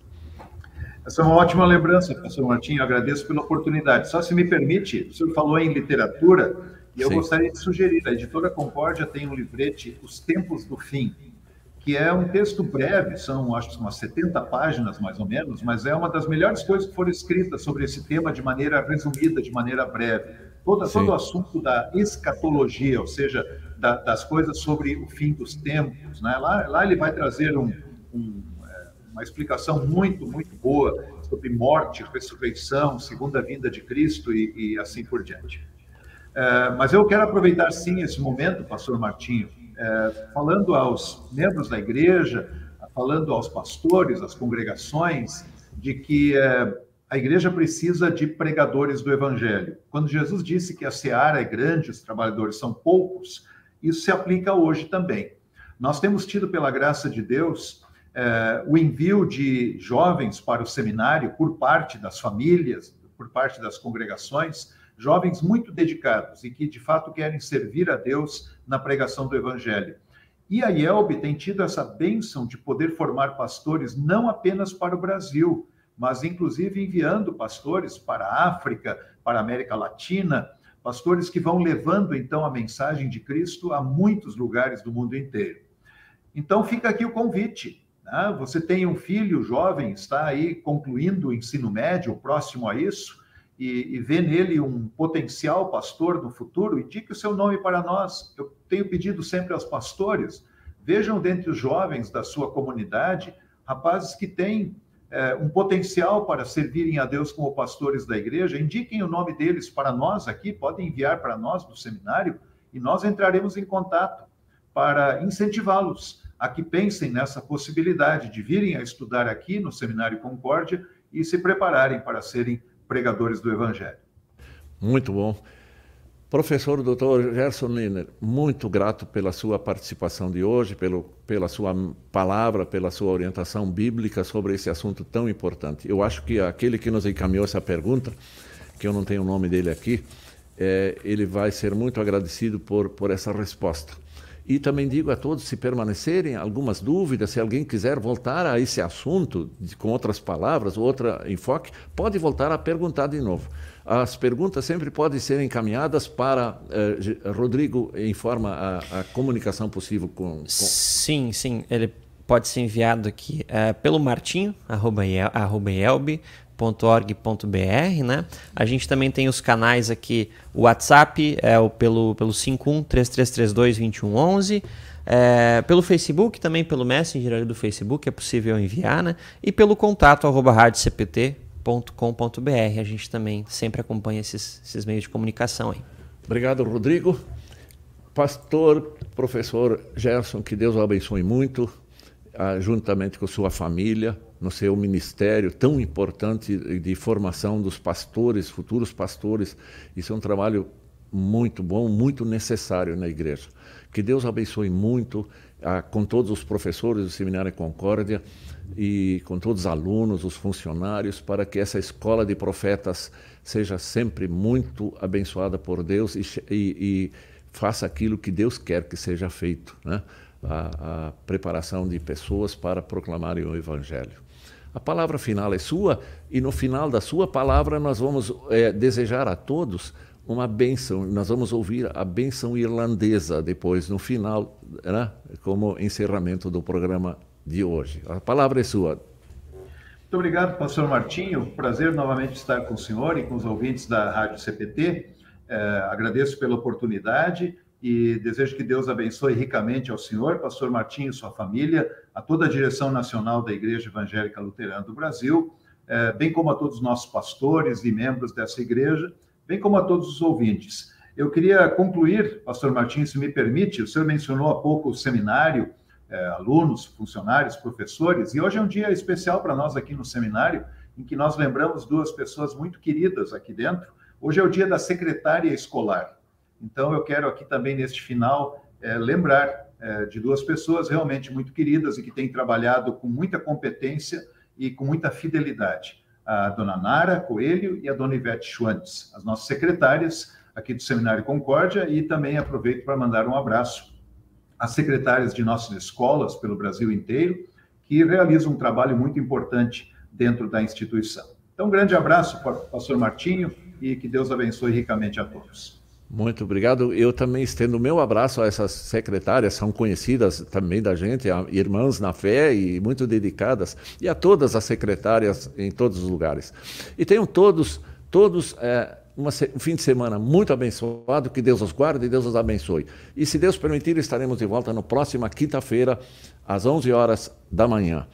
Essa é uma ótima lembrança, professor Martim. Eu agradeço pela oportunidade. Só se me permite, o senhor falou em literatura, e eu Sim. gostaria de sugerir: a editora Concórdia tem um livrete, Os Tempos do Fim, que é um texto breve, são acho que umas 70 páginas mais ou menos, mas é uma das melhores coisas que foram escritas sobre esse tema de maneira resumida, de maneira breve. Todo, todo o assunto da escatologia, ou seja, da, das coisas sobre o fim dos tempos. Né? Lá, lá ele vai trazer um, um uma explicação muito, muito boa sobre morte, ressurreição, segunda vinda de Cristo e, e assim por diante. É, mas eu quero aproveitar sim esse momento, Pastor Martinho, é, falando aos membros da igreja, falando aos pastores, às congregações, de que é, a igreja precisa de pregadores do evangelho. Quando Jesus disse que a seara é grande, os trabalhadores são poucos, isso se aplica hoje também. Nós temos tido, pela graça de Deus, é, o envio de jovens para o seminário por parte das famílias, por parte das congregações, jovens muito dedicados e que de fato querem servir a Deus na pregação do Evangelho. E a IELB tem tido essa bênção de poder formar pastores não apenas para o Brasil, mas inclusive enviando pastores para a África, para a América Latina, pastores que vão levando então a mensagem de Cristo a muitos lugares do mundo inteiro. Então fica aqui o convite. Né? Você tem um filho jovem, está aí concluindo o ensino médio, próximo a isso, e, e vê nele um potencial pastor no futuro, indique o seu nome para nós. Eu tenho pedido sempre aos pastores, vejam dentre os jovens da sua comunidade rapazes que têm é, um potencial para servirem a Deus como pastores da igreja, indiquem o nome deles para nós aqui, podem enviar para nós do seminário e nós entraremos em contato para incentivá-los a que pensem nessa possibilidade de virem a estudar aqui no Seminário Concórdia e se prepararem para serem pregadores do Evangelho. Muito bom. Professor Dr. Gerson Liner, muito grato pela sua participação de hoje, pelo, pela sua palavra, pela sua orientação bíblica sobre esse assunto tão importante. Eu acho que aquele que nos encaminhou essa pergunta, que eu não tenho o nome dele aqui, é, ele vai ser muito agradecido por, por essa resposta. E também digo a todos, se permanecerem algumas dúvidas, se alguém quiser voltar a esse assunto, de, com outras palavras, outro enfoque, pode voltar a perguntar de novo. As perguntas sempre podem ser encaminhadas para eh, Rodrigo em forma a, a, comunicação possível com, com, Sim, sim. Ele pode ser enviado aqui eh, pelo martinho, .org.br, né? A gente também tem os canais aqui, o WhatsApp é o pelo, pelo 5133322111, é, pelo Facebook, também pelo Messenger ali do Facebook é possível enviar, né? E pelo contato arroba radiocpt.com.br. A gente também sempre acompanha esses, esses meios de comunicação aí. Obrigado, Rodrigo. Pastor, professor Gerson, que Deus o abençoe muito, juntamente com sua família no seu ministério tão importante de formação dos pastores, futuros pastores. Isso é um trabalho muito bom, muito necessário na igreja. Que Deus abençoe muito ah, com todos os professores do Seminário Concórdia e com todos os alunos, os funcionários, para que essa escola de profetas seja sempre muito abençoada por Deus e, e, e faça aquilo que Deus quer que seja feito, né? A, a preparação de pessoas para proclamarem o Evangelho. A palavra final é sua e no final da sua palavra nós vamos é, desejar a todos uma bênção. Nós vamos ouvir a bênção irlandesa depois, no final, né, como encerramento do programa de hoje. A palavra é sua. Muito obrigado, pastor Martinho. Prazer novamente estar com o senhor e com os ouvintes da Rádio CPT. É, agradeço pela oportunidade e desejo que Deus abençoe ricamente ao senhor, pastor Martinho e sua família, a toda a direção nacional da Igreja Evangélica Luterana do Brasil, eh, bem como a todos os nossos pastores e membros dessa igreja, bem como a todos os ouvintes. Eu queria concluir, pastor Martinho, se me permite, o senhor mencionou há pouco o seminário, eh, alunos, funcionários, professores, e hoje é um dia especial para nós aqui no seminário, em que nós lembramos duas pessoas muito queridas aqui dentro. Hoje é o dia da secretária escolar. Então, eu quero aqui também, neste final, é, lembrar é, de duas pessoas realmente muito queridas e que têm trabalhado com muita competência e com muita fidelidade. A dona Nara Coelho e a dona Ivete Schwantz, as nossas secretárias aqui do Seminário Concórdia, e também aproveito para mandar um abraço às secretárias de nossas escolas pelo Brasil inteiro, que realizam um trabalho muito importante dentro da instituição. Então, um grande abraço pastor Martinho e que Deus abençoe ricamente a todos. Muito obrigado. Eu também estendo o meu abraço a essas secretárias, são conhecidas também da gente, irmãs na fé e muito dedicadas, e a todas as secretárias em todos os lugares. E tenham todos, todos é, uma, um fim de semana muito abençoado, que Deus os guarde e Deus os abençoe. E se Deus permitir, estaremos de volta na próxima quinta-feira, às 11 horas da manhã.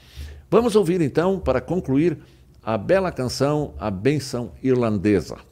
Vamos ouvir então, para concluir, a bela canção A Benção Irlandesa.